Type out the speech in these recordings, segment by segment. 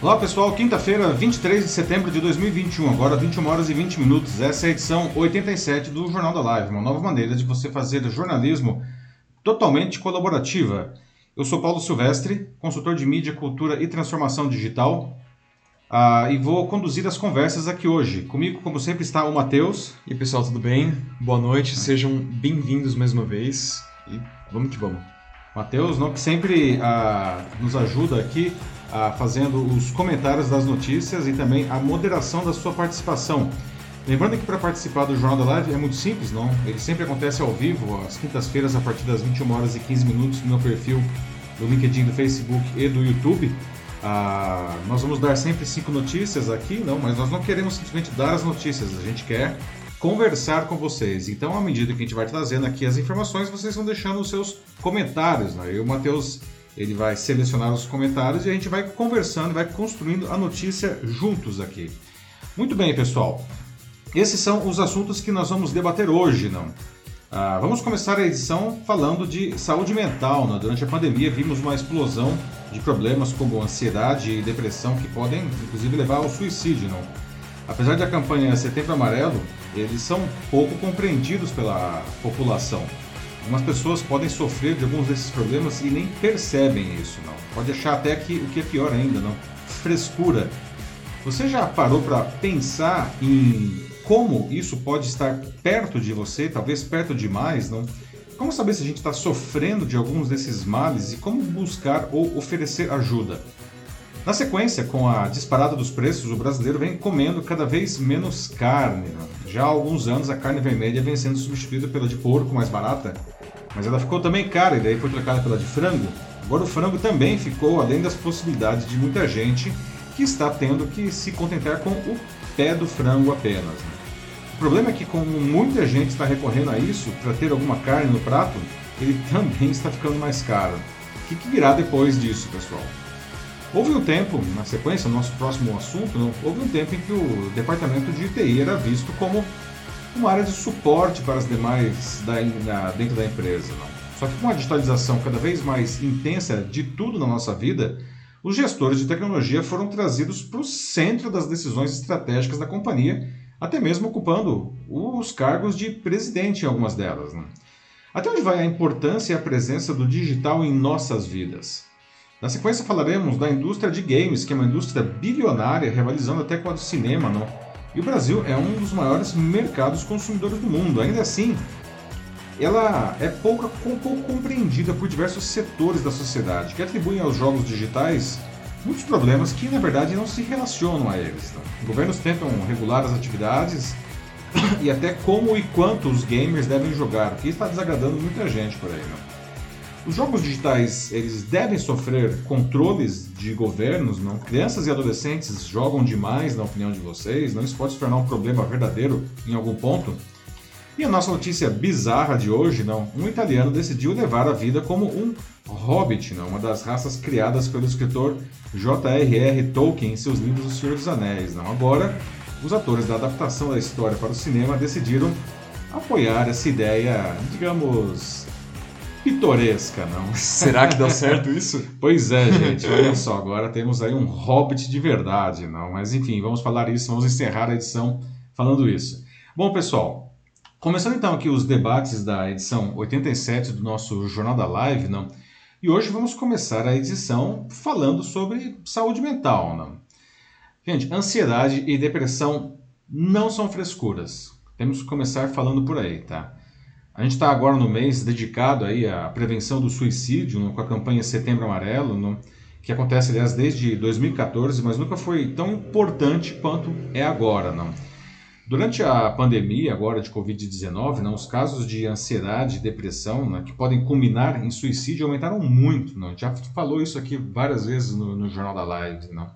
Olá pessoal, quinta-feira, 23 de setembro de 2021, agora 21 horas e 20 minutos. Essa é a edição 87 do Jornal da Live, uma nova maneira de você fazer jornalismo totalmente colaborativa. Eu sou Paulo Silvestre, consultor de mídia, cultura e transformação digital, uh, e vou conduzir as conversas aqui hoje. Comigo, como sempre, está o Matheus. E aí, pessoal, tudo bem? Boa noite, sejam bem-vindos mais uma vez e vamos que vamos. Matheus, que sempre uh, nos ajuda aqui ah, fazendo os comentários das notícias e também a moderação da sua participação. Lembrando que para participar do Jornal da Live é muito simples, não? Ele sempre acontece ao vivo, às quintas-feiras, a partir das 21 horas e 15 minutos, no meu perfil do LinkedIn, do Facebook e do YouTube. Ah, nós vamos dar sempre cinco notícias aqui, não, mas nós não queremos simplesmente dar as notícias, a gente quer conversar com vocês. Então, à medida que a gente vai trazendo aqui as informações, vocês vão deixando os seus comentários. Né? Eu, Matheus ele vai selecionar os comentários e a gente vai conversando, vai construindo a notícia juntos aqui. Muito bem, pessoal. Esses são os assuntos que nós vamos debater hoje, não? Ah, vamos começar a edição falando de saúde mental. Né? Durante a pandemia vimos uma explosão de problemas como ansiedade e depressão que podem, inclusive, levar ao suicídio. Não? Apesar da campanha Setembro Amarelo, eles são pouco compreendidos pela população. Algumas pessoas podem sofrer de alguns desses problemas e nem percebem isso, não. Pode achar até que o que é pior ainda, não. Frescura. Você já parou para pensar em como isso pode estar perto de você, talvez perto demais, não? Como saber se a gente está sofrendo de alguns desses males e como buscar ou oferecer ajuda? Na sequência, com a disparada dos preços, o brasileiro vem comendo cada vez menos carne. Né? Já há alguns anos, a carne vermelha vem sendo substituída pela de porco mais barata, mas ela ficou também cara e daí foi trocada pela de frango. Agora o frango também ficou além das possibilidades de muita gente que está tendo que se contentar com o pé do frango apenas. Né? O problema é que, como muita gente está recorrendo a isso para ter alguma carne no prato, ele também está ficando mais caro. O que, que virá depois disso, pessoal? Houve um tempo, na sequência, nosso próximo assunto, houve um tempo em que o departamento de TI era visto como uma área de suporte para as demais da, na, dentro da empresa. Não. Só que com a digitalização cada vez mais intensa de tudo na nossa vida, os gestores de tecnologia foram trazidos para o centro das decisões estratégicas da companhia, até mesmo ocupando os cargos de presidente em algumas delas. Até onde vai a importância e a presença do digital em nossas vidas? Na sequência falaremos da indústria de games, que é uma indústria bilionária, rivalizando até com a do cinema, não? E o Brasil é um dos maiores mercados consumidores do mundo. Ainda assim, ela é pouco, pouco compreendida por diversos setores da sociedade, que atribuem aos jogos digitais muitos problemas que, na verdade, não se relacionam a eles. Não? Governos tentam regular as atividades e até como e quanto os gamers devem jogar, o que está desagradando muita gente por aí. Não? Os jogos digitais, eles devem sofrer controles de governos, não? Crianças e adolescentes jogam demais, na opinião de vocês? Não isso pode se tornar um problema verdadeiro em algum ponto? E a nossa notícia bizarra de hoje, não? Um italiano decidiu levar a vida como um hobbit, não? Uma das raças criadas pelo escritor J.R.R. Tolkien em seus livros O Senhor dos Anéis, não? Agora, os atores da adaptação da história para o cinema decidiram apoiar essa ideia, digamos, pitoresca, não. Será que deu certo isso? pois é, gente. Olha só, agora temos aí um hobbit de verdade, não. Mas enfim, vamos falar isso, vamos encerrar a edição falando isso. Bom, pessoal, começando então aqui os debates da edição 87 do nosso Jornal da Live, não. E hoje vamos começar a edição falando sobre saúde mental, não. Gente, ansiedade e depressão não são frescuras. Temos que começar falando por aí, tá? A gente está agora no mês dedicado aí à prevenção do suicídio, no, com a campanha Setembro Amarelo, no, que acontece, aliás, desde 2014, mas nunca foi tão importante quanto é agora. Não. Durante a pandemia agora de Covid-19, os casos de ansiedade e depressão, né, que podem culminar em suicídio, aumentaram muito. Não. Já falou isso aqui várias vezes no, no Jornal da Live. Não.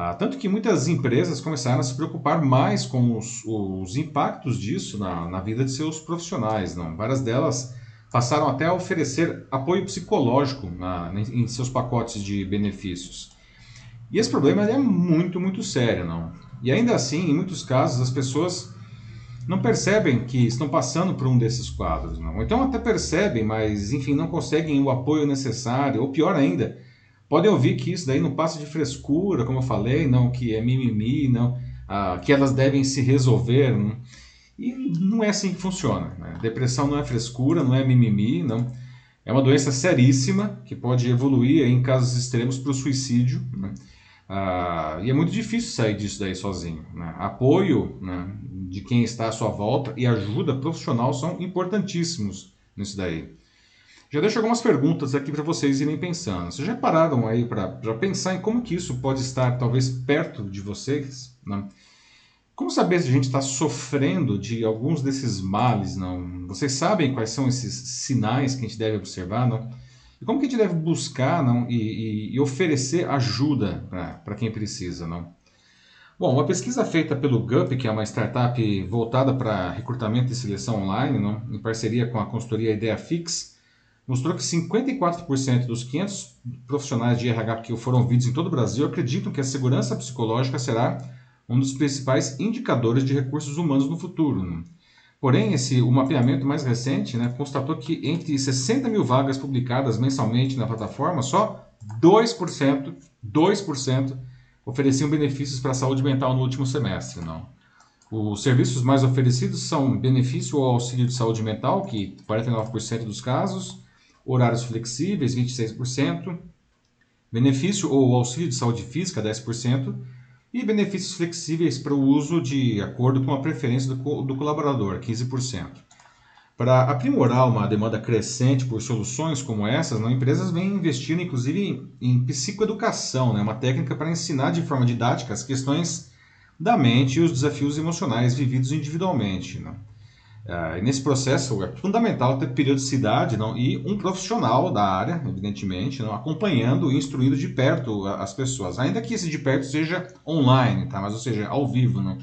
Ah, tanto que muitas empresas começaram a se preocupar mais com os, os impactos disso na, na, vida de seus profissionais. Não? Várias delas passaram até a oferecer apoio psicológico na, em seus pacotes de benefícios. E esse problema é muito, muito sério. Não? E ainda assim, em muitos casos, as pessoas não percebem que estão passando por um desses quadros. Não? Então até percebem, mas enfim, não conseguem o apoio necessário, ou pior ainda, podem ouvir que isso daí não passa de frescura, como eu falei, não que é mimimi, não, ah, que elas devem se resolver. Não, e não é assim que funciona. Né? Depressão não é frescura, não é mimimi, não. É uma doença seríssima que pode evoluir em casos extremos para o suicídio. Né? Ah, e é muito difícil sair disso daí sozinho. Né? Apoio né, de quem está à sua volta e ajuda profissional são importantíssimos nisso daí. Já deixo algumas perguntas aqui para vocês irem pensando. Vocês já pararam aí para pensar em como que isso pode estar talvez perto de vocês? Né? Como saber se a gente está sofrendo de alguns desses males? Não? Vocês sabem quais são esses sinais que a gente deve observar? Não? E como que a gente deve buscar não? e, e, e oferecer ajuda para quem precisa? Não? Bom, uma pesquisa feita pelo GUP, que é uma startup voltada para recrutamento e seleção online, não? em parceria com a consultoria IdeaFix, mostrou que 54% dos 500 profissionais de RH que foram ouvidos em todo o Brasil acreditam que a segurança psicológica será um dos principais indicadores de recursos humanos no futuro. Porém, esse, o mapeamento mais recente né, constatou que entre 60 mil vagas publicadas mensalmente na plataforma, só 2%, 2% ofereciam benefícios para a saúde mental no último semestre. Não. Os serviços mais oferecidos são benefício ou auxílio de saúde mental, que 49% dos casos, horários flexíveis, 26%, benefício ou auxílio de saúde física, 10%, e benefícios flexíveis para o uso de acordo com a preferência do, do colaborador, 15%. Para aprimorar uma demanda crescente por soluções como essas, né, empresas vêm investindo inclusive em, em psicoeducação, né, uma técnica para ensinar de forma didática as questões da mente e os desafios emocionais vividos individualmente. Né. Uh, nesse processo é fundamental ter periodicidade não, e um profissional da área, evidentemente, não, acompanhando e instruindo de perto as pessoas, ainda que esse de perto seja online, tá? mas ou seja, ao vivo. Não.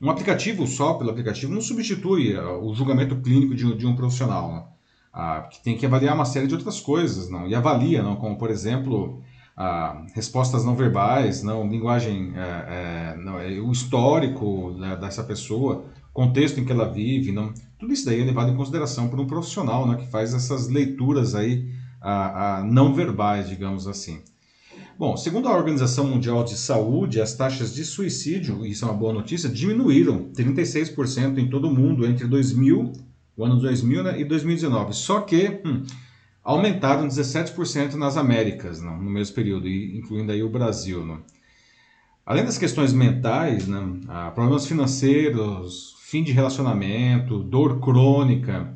Um aplicativo só pelo aplicativo não substitui uh, o julgamento clínico de, de um profissional, uh, que tem que avaliar uma série de outras coisas, não, e avalia, não, como por exemplo respostas não verbais, não linguagem, é, é, não, é, o histórico né, dessa pessoa, contexto em que ela vive, não, tudo isso daí é levado em consideração por um profissional né, que faz essas leituras aí a, a não verbais, digamos assim. Bom, segundo a Organização Mundial de Saúde, as taxas de suicídio, isso é uma boa notícia, diminuíram 36% em todo o mundo entre 2000, o ano 2000 né, e 2019. Só que hum, aumentaram 17% nas Américas não, no mesmo período, incluindo aí o Brasil. Não. Além das questões mentais, né, problemas financeiros, fim de relacionamento, dor crônica,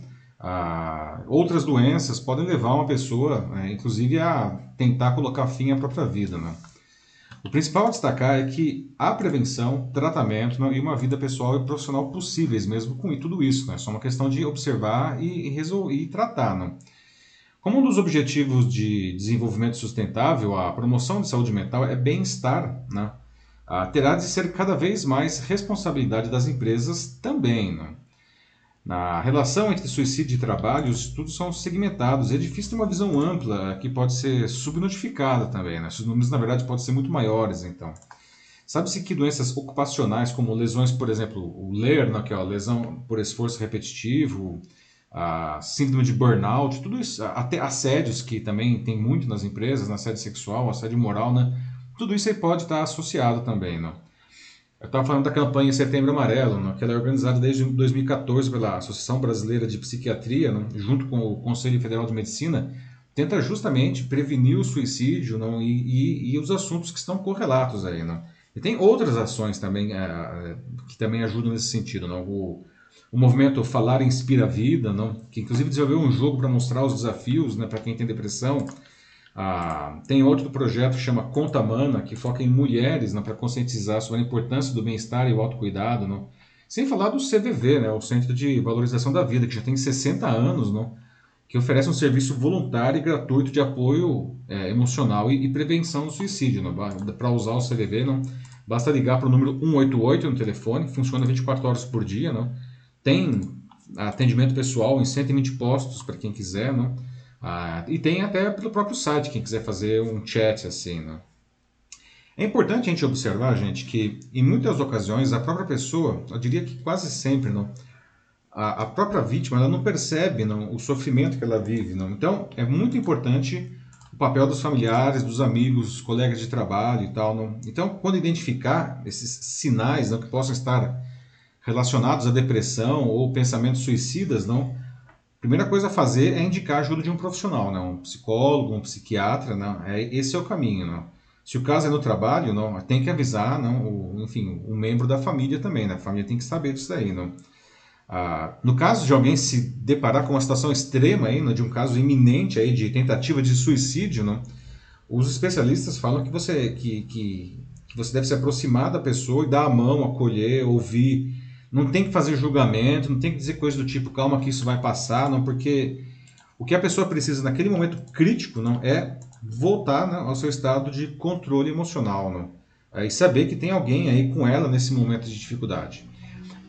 outras doenças podem levar uma pessoa, né, inclusive, a tentar colocar fim à própria vida. Né. O principal a destacar é que há prevenção, tratamento né, e uma vida pessoal e profissional possíveis, mesmo com tudo isso. É só uma questão de observar e, e, resolver, e tratar. Né? Como um dos objetivos de desenvolvimento sustentável, a promoção de saúde mental é bem-estar, né? Ah, terá de ser cada vez mais responsabilidade das empresas também. Né? Na relação entre suicídio e trabalho, os estudos são segmentados. É difícil ter uma visão ampla que pode ser subnotificada também. Né? Esses números, na verdade, podem ser muito maiores, então. Sabe-se que doenças ocupacionais, como lesões, por exemplo, o LER, né, que é a lesão por esforço repetitivo, a síndrome de burnout, tudo isso, até assédios que também tem muito nas empresas, assédio sexual, assédio moral, né? Tudo isso aí pode estar associado também, né? Eu estava falando da campanha Setembro Amarelo, né, que ela é organizada desde 2014 pela Associação Brasileira de Psiquiatria, junto com o Conselho Federal de Medicina, tenta justamente prevenir o suicídio não, e, e, e, os assuntos que estão correlatos aí. Não. E tem outras ações também é, que também ajudam nesse sentido. Não. O, o movimento Falar Inspira a Vida, não? que inclusive desenvolveu um jogo para mostrar os desafios né, para quem tem depressão. Ah, tem outro projeto que chama Conta Mana, que foca em mulheres né, para conscientizar sobre a importância do bem-estar e o autocuidado. Não? Sem falar do CVV, né, o Centro de Valorização da Vida, que já tem 60 anos, não? que oferece um serviço voluntário e gratuito de apoio é, emocional e, e, prevenção do suicídio. Para usar o CVV, basta ligar para o número 188 no telefone, funciona 24 horas por dia. Tem atendimento pessoal em 120 postos para quem quiser, né? Ah, e tem até pelo próprio site, quem quiser fazer um chat assim, né? É importante a gente observar, gente, que em muitas ocasiões a própria pessoa, eu diria que quase sempre, não, a, a própria vítima ela não percebe não, o sofrimento que ela vive. Não. Então é muito importante o papel dos familiares, dos amigos, colegas de trabalho e tal. Não? Então, quando identificar esses sinais não, que possam estar relacionados à depressão ou pensamentos suicidas, não, primeira coisa a fazer é indicar a ajuda de um profissional, não, um psicólogo, um psiquiatra, não, é, esse é o caminho. Não. Se o caso é no trabalho, não, tem que avisar, não, o, enfim, um membro da família também, né? a família tem que saber disso aí. Não. Ah, no caso de alguém se deparar com uma situação extrema, aí, né, de um caso iminente aí, de tentativa de suicídio, né, os especialistas falam que você, que, que, que, você deve se aproximar da pessoa e dar a mão, acolher, ouvir. Não tem que fazer julgamento, não tem que dizer coisa do tipo, calma que isso vai passar, não, porque o que a pessoa precisa naquele momento crítico não é voltar né, ao seu estado de controle emocional não, é, e saber que tem alguém aí com ela nesse momento de dificuldade.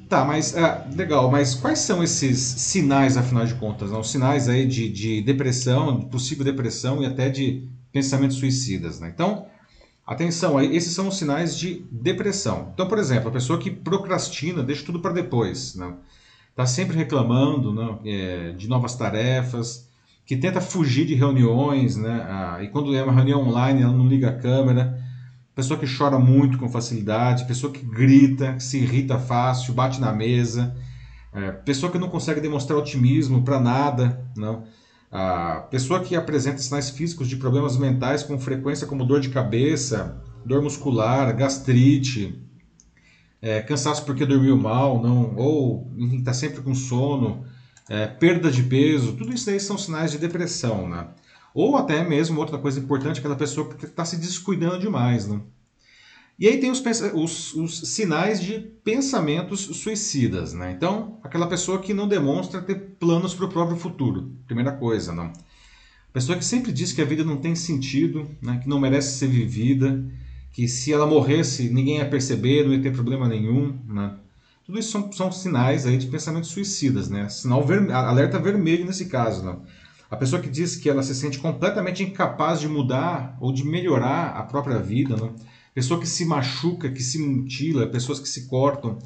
Tá, mas é, legal, mas quais são esses sinais, afinal de contas? Não? Sinais aí de, de depressão, de possível depressão e até de pensamentos suicidas. Né? Então, atenção esses são os sinais de depressão. Então, por exemplo, a pessoa que procrastina, deixa tudo para depois, né? Está sempre reclamando né? É, de novas tarefas, que tenta fugir de reuniões, né? Ah, e quando é uma reunião online, ela não liga a câmera pessoa que chora muito com facilidade, pessoa que grita, se irrita fácil, bate na mesa, é, pessoa que não consegue demonstrar otimismo para nada, não. A pessoa que apresenta sinais físicos de problemas mentais com frequência como dor de cabeça, dor muscular, gastrite, é, cansaço porque dormiu mal, não, ou está sempre com sono, é, perda de peso, tudo isso aí são sinais de depressão, né? Ou até mesmo, outra coisa importante, aquela pessoa que está se descuidando demais. Né? E aí tem os, os, os, sinais de pensamentos suicidas. Né? Então, aquela pessoa que não demonstra ter planos para o próprio futuro. Primeira coisa. Não? Pessoa que sempre diz que a vida não tem sentido, né? que não merece ser vivida, que se ela morresse ninguém ia perceber, não ia ter problema nenhum. Né? Tudo isso são, são sinais aí de pensamentos suicidas. Né? Sinal ver, alerta vermelho nesse caso. Não? A pessoa que diz que ela se sente completamente incapaz de mudar ou de melhorar a própria vida, né? Pessoa que se machuca, que se mutila, pessoas que se cortam.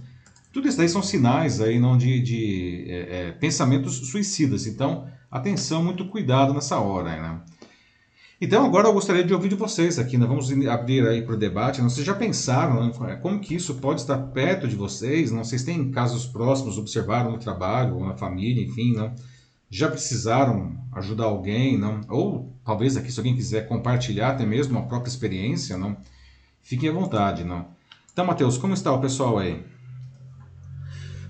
Tudo isso daí são sinais aí, não de, de é, é, pensamentos suicidas. Então, atenção, muito cuidado nessa hora. Né? Então, agora eu gostaria de ouvir de vocês aqui. Nós vamos abrir aí para o debate. Vocês já pensaram né? como que isso pode estar perto de vocês? Não? Vocês têm casos próximos, observaram no trabalho ou na família, enfim, não? já precisaram ajudar alguém, não? Ou talvez aqui se alguém quiser compartilhar até mesmo a própria experiência, não? Fiquem à vontade, não? Então, Matheus, como está o pessoal aí?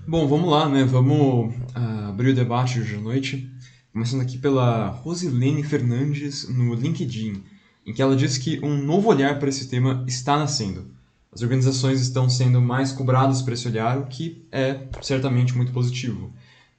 Bom, vamos lá, né? Vamos uh, abrir o debate hoje à noite. Começando aqui pela Rosilene Fernandes no LinkedIn, em que ela diz que um novo olhar para esse tema está nascendo. As organizações estão sendo mais cobradas para esse olhar, o que é certamente muito positivo.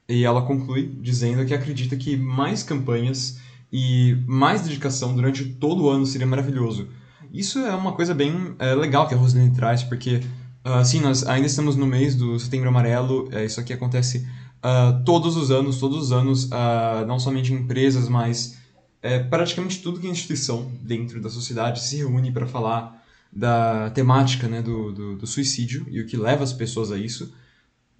E ela conclui dizendo que acredita que mais campanhas e mais dedicação durante todo o ano seria maravilhoso. Isso é uma coisa bem é, legal que a Rosaline traz, porque, uh, sim, nós ainda estamos no mês do Setembro Amarelo, é, isso aqui acontece uh, todos os anos, todos os anos, uh, não somente em empresas, mas é, praticamente tudo que é instituição dentro da sociedade se reúne para falar da temática né, do, do, do suicídio e o que leva as pessoas a isso.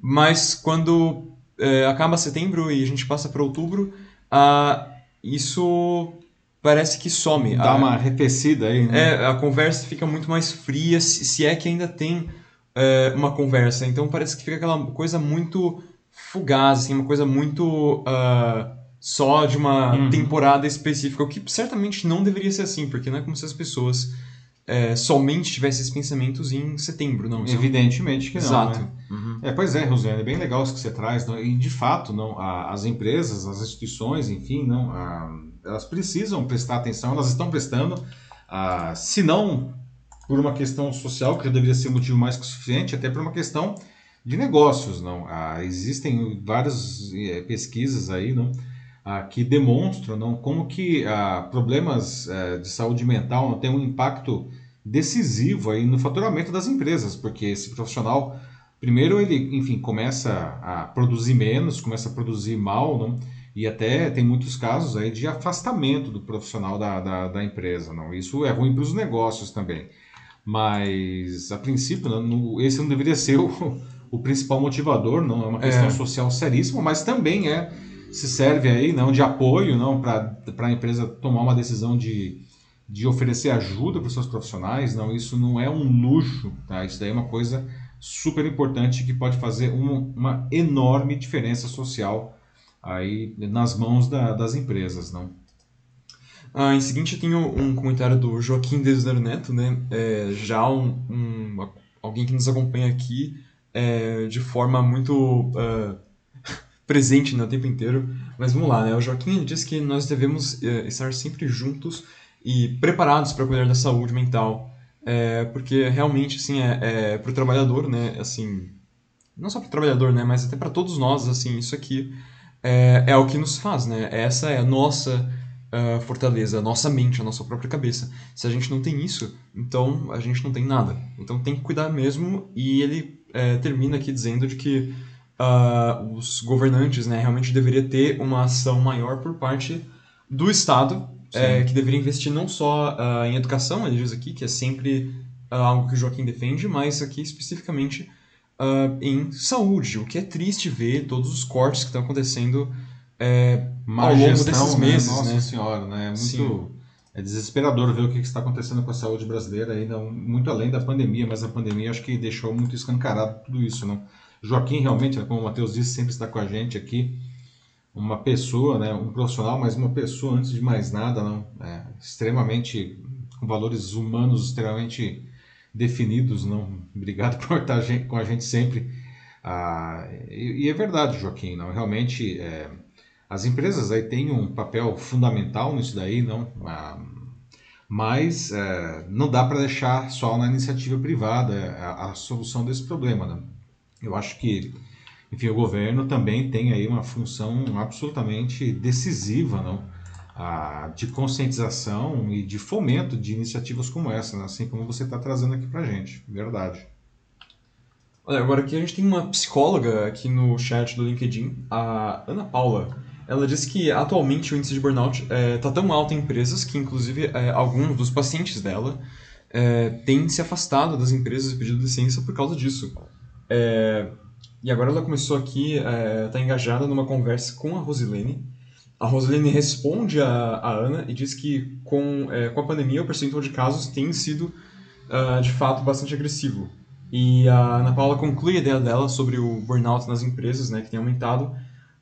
Mas quando é, acaba setembro e a gente passa para outubro, uh, isso parece que some. Dá a, uma arrefecida aí, né? É, a conversa fica muito mais fria, se, se é que ainda tem é, uma conversa. Então parece que fica aquela coisa muito fugaz, assim, uma coisa muito uh, só de uma uhum. temporada específica, o que certamente não deveria ser assim, porque não é como se as pessoas é, somente tivesse esses pensamentos em setembro, não. É Evidentemente que não. Exato. Né? Uhum. É, pois é, Rosiane, é bem legal isso que você traz. Não? E de fato, não, a, as empresas, as instituições, enfim, não, a, elas precisam prestar atenção, elas estão prestando, a, se não por uma questão social, que deveria ser motivo mais que suficiente, até por uma questão de negócios. Não? existem várias é, pesquisas aí, não? que demonstram não, como que problemas é, de saúde mental não, têm um impacto decisivo aí no faturamento das empresas, porque esse profissional, primeiro ele, enfim, começa a produzir menos, começa a produzir mal, não? E até tem muitos casos aí de afastamento do profissional da, da, da empresa. Não? Isso é ruim para os negócios também. Mas, a princípio, não, esse não deveria ser o, o principal motivador, não é uma questão é. social seríssima, mas também é se serve aí não de apoio não para a empresa tomar uma decisão de, de oferecer ajuda para os seus profissionais não isso não é um luxo tá isso daí é uma coisa super importante que pode fazer uma, uma enorme diferença social aí nas mãos da, das empresas não ah, em seguinte, eu tenho um comentário do Joaquim Desner Neto, né? É, já um, um, alguém que nos acompanha aqui é, de forma muito uh, presente no tempo inteiro. Mas vamos lá, né? O Joaquim diz que nós devemos uh, estar sempre juntos e preparados para cuidar da saúde mental. É, porque realmente, assim, é, é para o trabalhador, né? Assim, não só para o trabalhador, né? Mas até para todos nós, assim, isso aqui é, é o que nos faz, né? Essa é a nossa uh, fortaleza, a nossa mente, a nossa própria cabeça. Se a gente não tem isso, então a gente não tem nada. Então tem que cuidar mesmo. E ele é, termina aqui dizendo de que uh, os governantes né, realmente deveria ter uma ação maior por parte do Estado, é, que deveria investir não só uh, em educação, ele diz aqui, que é sempre algo que o Joaquim defende, mas aqui especificamente em saúde, o que é triste ver todos os cortes que estão acontecendo é, ao longo desses né? meses. Né? Nossa né? senhora, né? É muito. Sim. É desesperador ver o que está acontecendo com a saúde brasileira, ainda muito além da pandemia, mas a pandemia acho que deixou muito escancarado tudo isso. Não? Joaquim, realmente, né, como o Matheus disse, sempre está com a gente aqui. Uma pessoa, né, um profissional, mas uma pessoa, antes de mais nada, não, é, extremamente, com valores humanos extremamente definidos. Não? Obrigado por estar com a gente sempre. Ah, e, e, é verdade, Joaquim, não, realmente. É, as empresas aí têm um papel fundamental nisso daí, não? Ah, mas é, não dá para deixar só na iniciativa privada a, a, solução desse problema. Né? Eu acho que, enfim, o governo também tem aí uma função absolutamente decisiva, não? De conscientização e de fomento de iniciativas como essa, né? assim como você está trazendo aqui para gente. Verdade. Olha, agora aqui a gente tem uma psicóloga aqui no chat do LinkedIn, a Ana Paula. Ela disse que atualmente o índice de burnout está é, tá tão alto em empresas que, inclusive, é, alguns dos pacientes dela é, têm se afastado das empresas e pedido licença por causa disso. É, e agora ela começou aqui, está é, engajada numa conversa com a Rosilene. A Rosilene responde a, a Ana e diz que com, é, com a pandemia o percentual de casos tem sido, uh, de fato, bastante agressivo. E a Ana Paula conclui a ideia dela sobre o burnout nas empresas, né, que tem aumentado,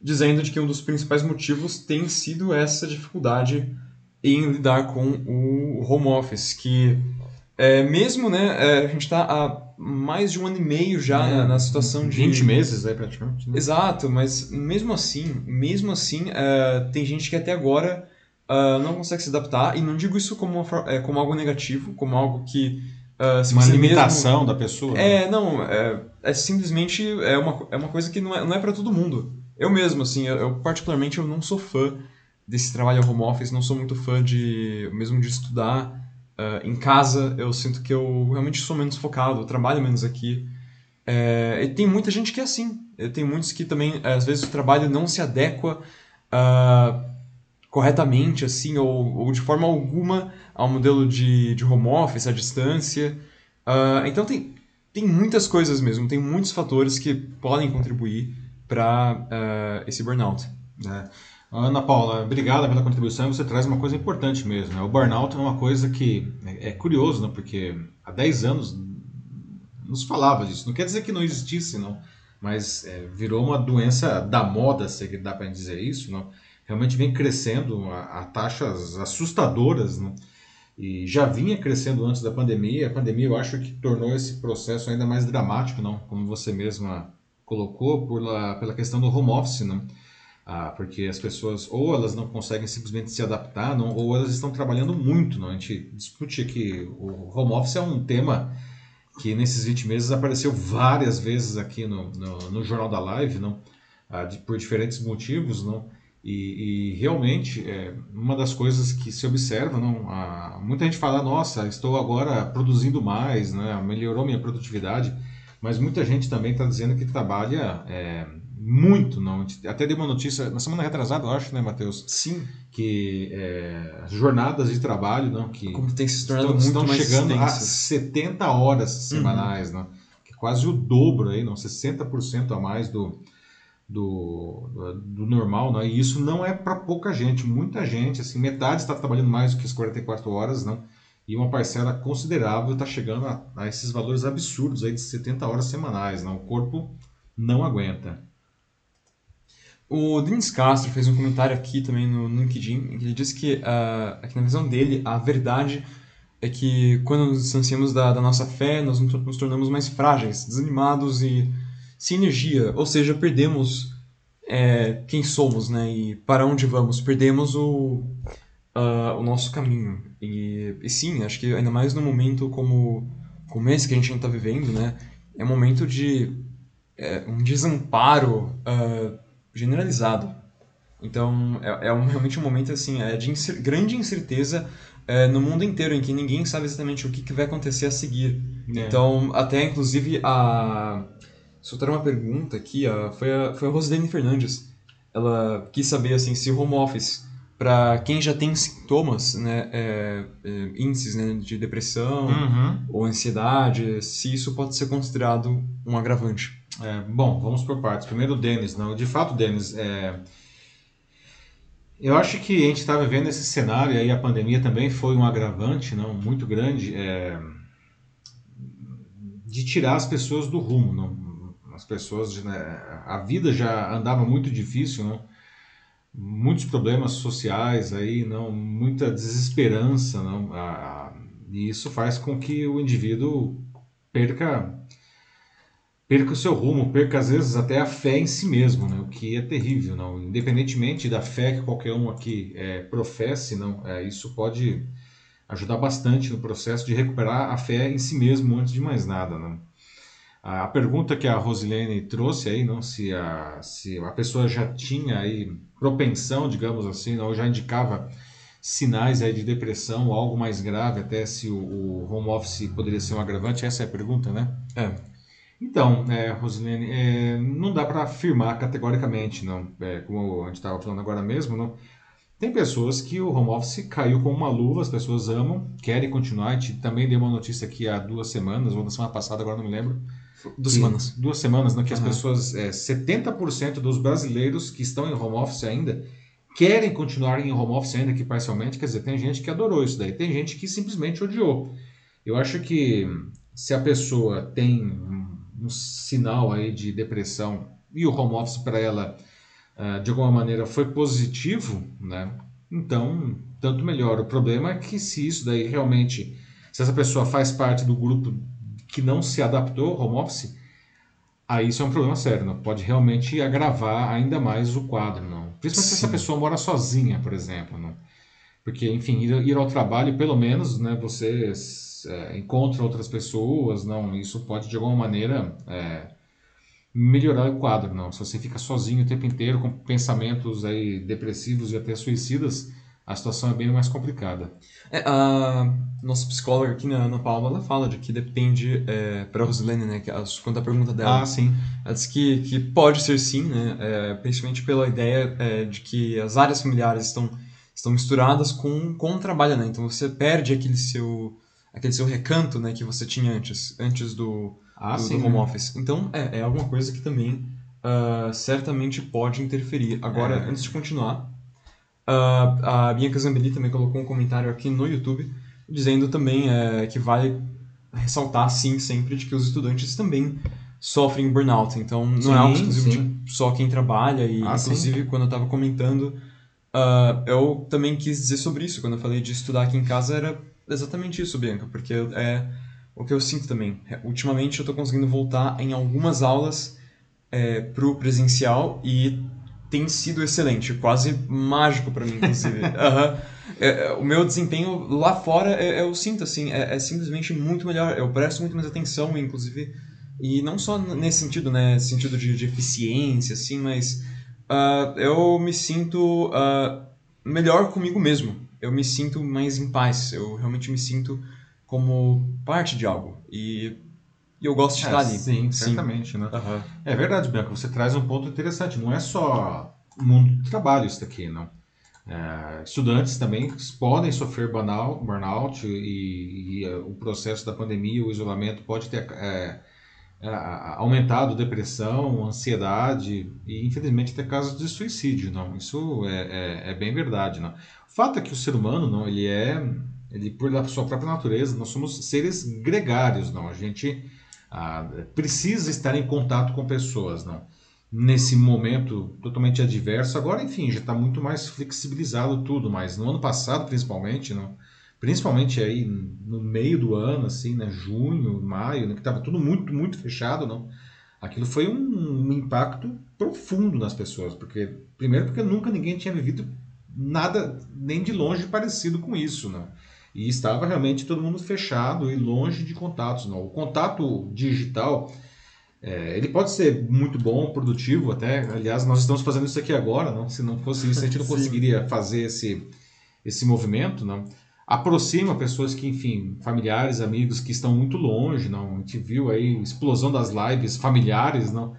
dizendo de que um dos principais motivos tem sido essa dificuldade em lidar com o home office, que é, mesmo, né, é, a gente está mais de um ano e meio já é, na, na, situação de... 20 meses, aí, praticamente. Né? Exato, mas mesmo assim, mesmo assim, é, tem gente que até agora uh, não consegue se adaptar, e não digo isso como, uma, é, como algo negativo, como algo que... Uh, uma limitação mesmo... da pessoa. É, né? não, é, é simplesmente é uma, é uma coisa que não é, não é para todo mundo. Eu mesmo, assim, eu, eu, particularmente eu não sou fã desse trabalho home office, não sou muito fã de mesmo de estudar uh, em casa. Eu sinto que eu realmente sou menos focado, eu trabalho menos aqui. É, e tem muita gente que é assim. Tem muitos que também, às vezes, o trabalho não se adequa uh, corretamente, assim, ou, ou, de forma alguma ao modelo de, de home office, à distância. Uh, então tem, tem muitas coisas mesmo, tem muitos fatores que podem contribuir para eh, esse burnout. É. Ana Paula, obrigada pela contribuição. Você traz uma coisa importante mesmo. Né? O burnout é uma coisa que é, é curioso, né? porque há 10 anos nos falava disso. Não quer dizer que não existisse, não, mas é, virou uma doença da moda, se dá para dizer isso. Não? Realmente vem crescendo a, a taxas assustadoras. Não? E já vinha crescendo antes da pandemia. A pandemia, eu acho que tornou esse processo ainda mais dramático, não? como você mesma colocou pela, questão do home office, né? Ah, porque as pessoas ou elas não conseguem simplesmente se adaptar, não, ou elas estão trabalhando muito. Não? A gente discute que o home office é um tema que nesses 20 meses apareceu várias vezes aqui no, no, no Jornal da Live, não? Ah, de, por diferentes motivos. Não? E, e realmente, é, uma das coisas que se observa, não, ah, muita gente fala, nossa, estou agora produzindo mais, né? melhorou minha produtividade mas muita gente também está dizendo que trabalha é, muito. Não? Até deu uma notícia na semana retrasada, eu acho, né, Matheus? Sim. Que é, as jornadas de trabalho, não, que Como tem se tornado estão, muito estão chegando a 70 horas semanais, uhum. não? que é quase o dobro aí, não, 60% a mais do, do, do, normal, né? e isso não é para pouca gente, muita gente, assim, metade está trabalhando mais do que as 44 horas, não? e uma parcela considerável está chegando a, a, esses valores absurdos aí de 70 horas semanais, não? o corpo não aguenta. O Denis Castro fez um comentário aqui também no, no LinkedIn, ele disse que, uh, que na visão dele, a verdade é que quando nos distanciamos da, da nossa fé, nós nos tornamos mais frágeis, desanimados e sem energia, ou seja, perdemos é, quem somos, né? E para onde vamos, perdemos o, uh, o nosso caminho. E, e, sim, acho que ainda mais num momento como, como esse que a gente está vivendo, né? É um momento de é, um desamparo uh, generalizado. Então, é, é um, realmente um momento assim, é de incer grande incerteza é, no mundo inteiro, em que ninguém sabe exatamente o que, que vai acontecer a seguir. É. Então, até inclusive a. Soltaram uma pergunta aqui, a, foi, a, foi a Rosilene Fernandes. Ela quis saber assim, se o home office, para quem já tem sintomas, né, é, é, índices né, de depressão uhum. ou ansiedade, se isso pode ser considerado um agravante. É, bom, vamos por partes. Primeiro, o Denis. Não, de fato, Denis, é, eu acho que a gente está vivendo esse cenário e a pandemia também foi um agravante não muito grande é, de tirar as pessoas do rumo. Não? As pessoas, né, a vida já andava muito difícil, não? muitos problemas sociais aí, não, muita desesperança, não, a, e isso faz com que o indivíduo perca perca o seu rumo, perca às vezes até a fé em si mesmo, né? o que é terrível. Não? Independentemente da fé que qualquer um aqui é, professe, não, é, isso pode ajudar bastante no processo de recuperar a fé em si mesmo antes de mais nada. Não? A, pergunta que a Rosilene trouxe aí, não, se a, se a pessoa já tinha aí propensão, digamos assim, não, já indicava sinais aí de depressão, algo mais grave, até se o, o home office poderia ser um agravante, essa é a pergunta, né? É. Então, é, Rosilene, é, não dá para afirmar categoricamente, não. É, como a gente estava falando agora mesmo, não. Tem pessoas que o home office caiu como uma luva, as pessoas amam, querem continuar. A gente também deu uma notícia aqui há duas semanas, ou na semana passada, agora não me lembro. Duas semanas. Duas semanas, né, que uhum. as pessoas, é, 70% dos brasileiros que estão em home office ainda, querem continuar em home office ainda que parcialmente. Quer dizer, tem gente que adorou isso daí, tem gente que simplesmente odiou. Eu acho que se a pessoa tem um sinal aí de depressão e o home office para ela uh, de alguma maneira foi positivo, né? Então, tanto melhor. O problema é que se isso daí realmente, se essa pessoa faz parte do grupo que não se adaptou ao home office, aí isso é um problema sério, não? pode realmente agravar ainda mais o quadro, não? Principalmente Sim. se essa pessoa mora sozinha, por exemplo, não? Porque, enfim, ir, ir ao trabalho, pelo menos, né, você é, encontra outras pessoas, não, isso pode de alguma maneira é, melhorar o quadro, não. Se você fica sozinho o tempo inteiro com pensamentos aí depressivos e até suicidas, a situação é bem mais complicada. É, a nossa psicóloga aqui, na Ana Paula, ela fala de que depende, é, para a Rosilene, né, que quando a pergunta dela, ah, sim. ela diz que, que pode ser sim, né, é, principalmente pela ideia é, de que as áreas familiares estão, estão misturadas com, com o trabalho, né, então você perde aquele seu aquele seu recanto né, que você tinha antes, antes do, ah, do, sim, do home né? office. Então, é, é alguma coisa que também uh, certamente pode interferir. Agora, é. antes de continuar, uh, a Bianca Zambelli também colocou um comentário aqui no YouTube dizendo também uh, que vale ressaltar, sim, sempre de que os estudantes também sofrem burnout. Então, não sim, é algo exclusivo de só quem trabalha. E, ah, inclusive, sim. quando eu estava comentando, uh, eu também quis dizer sobre isso. Quando eu falei de estudar aqui em casa, era exatamente isso, Bianca, porque é o que eu sinto também. É, ultimamente eu estou conseguindo voltar em algumas aulas é, pro presencial e tem sido excelente, quase mágico para mim, inclusive. uhum. é, o meu desempenho lá fora, é, eu sinto assim, é, é, simplesmente muito melhor. Eu presto muito mais atenção, inclusive, e não só nesse sentido, né, sentido de, de eficiência, assim, mas uh, eu me sinto uh, melhor comigo mesmo eu me sinto mais em paz. Eu realmente me sinto como parte de algo. E, e eu gosto de é, estar ali. Sim, sim. certamente. Né? Uhum. É verdade, Bianca. Você traz um ponto interessante. Não é só o mundo do trabalho isso daqui, não. É, estudantes também podem sofrer burnout, burnout e, e, e, o processo da pandemia, o isolamento pode ter é, é, aumentado depressão, ansiedade e, infelizmente, até casos de suicídio, não. Isso é, é, é, bem verdade, não. Fato é que o ser humano, não, ele é, ele por sua própria natureza, nós somos seres gregários, não. A gente ah, precisa estar em contato com pessoas, não. Nesse momento totalmente adverso, agora, enfim, já está muito mais flexibilizado tudo, mas no ano passado, principalmente, não principalmente aí no meio do ano, assim, né, junho, maio, né, que estava tudo muito, muito fechado, não. Aquilo foi um, um, impacto profundo nas pessoas, porque primeiro porque nunca ninguém tinha vivido nada nem de longe parecido com isso, né? E estava realmente todo mundo fechado e longe de contatos, não. O contato digital é, ele pode ser muito bom, produtivo até. Aliás, nós estamos fazendo isso aqui agora, não? Se não fosse isso, a gente não conseguiria fazer esse, esse movimento, não? aproxima pessoas que, enfim, familiares, amigos que estão muito longe, não? A gente viu aí explosão das lives familiares, não?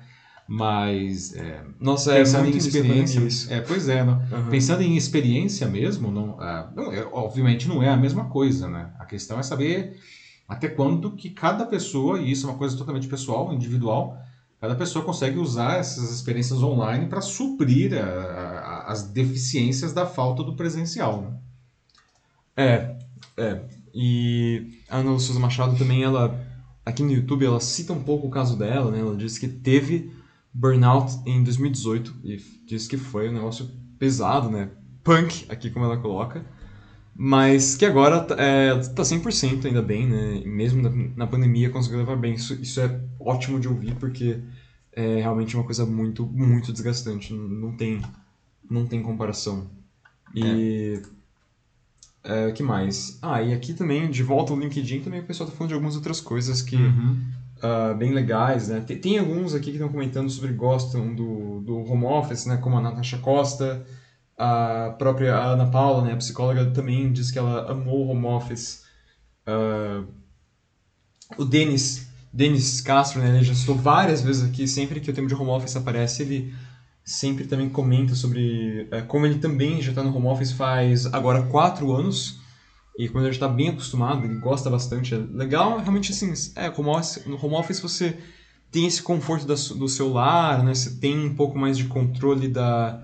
Mas é, nossa, é pensando em experiência, isso. é, pois é? Uhum. pensando em experiência mesmo, não, é, não é, obviamente não é a mesma coisa, né? A questão é saber até quando que cada pessoa, e isso é uma coisa totalmente pessoal, individual, cada pessoa consegue usar essas experiências online para suprir a, a, as deficiências da falta do presencial. Né? É, é. E a Ana Souza Machado também, ela, aqui no YouTube, ela cita um pouco o caso dela, né? Ela diz que teve burnout em 2018 e diz que foi um negócio pesado, né? Punk, aqui como ela coloca. Mas que agora é, tá 100% ainda bem, né? mesmo na, na, pandemia conseguiu levar bem. Isso, isso é ótimo de ouvir porque é realmente uma coisa muito, muito desgastante. Não tem, não tem comparação. E... É é, que mais? Ah, e aqui também, de volta ao LinkedIn, também o pessoal tá falando de algumas outras coisas que... Uhum. Uh, bem legais, né? Tem, tem, alguns aqui que estão comentando sobre gostam do, do home office, né? Como a Natasha Costa, a própria Ana Paula, né? A psicóloga também diz que ela amou o home office. Uh, o Denis, Denis Castro, né? Ele já citou várias vezes aqui, sempre que o tema de home office aparece, ele sempre também comenta sobre é, como ele também já está no home office faz agora quatro anos e quando ele está bem acostumado, ele gosta bastante. É legal, realmente assim, é, home office, no home office você tem esse conforto da, do seu lar, né? Você tem um pouco mais de controle da,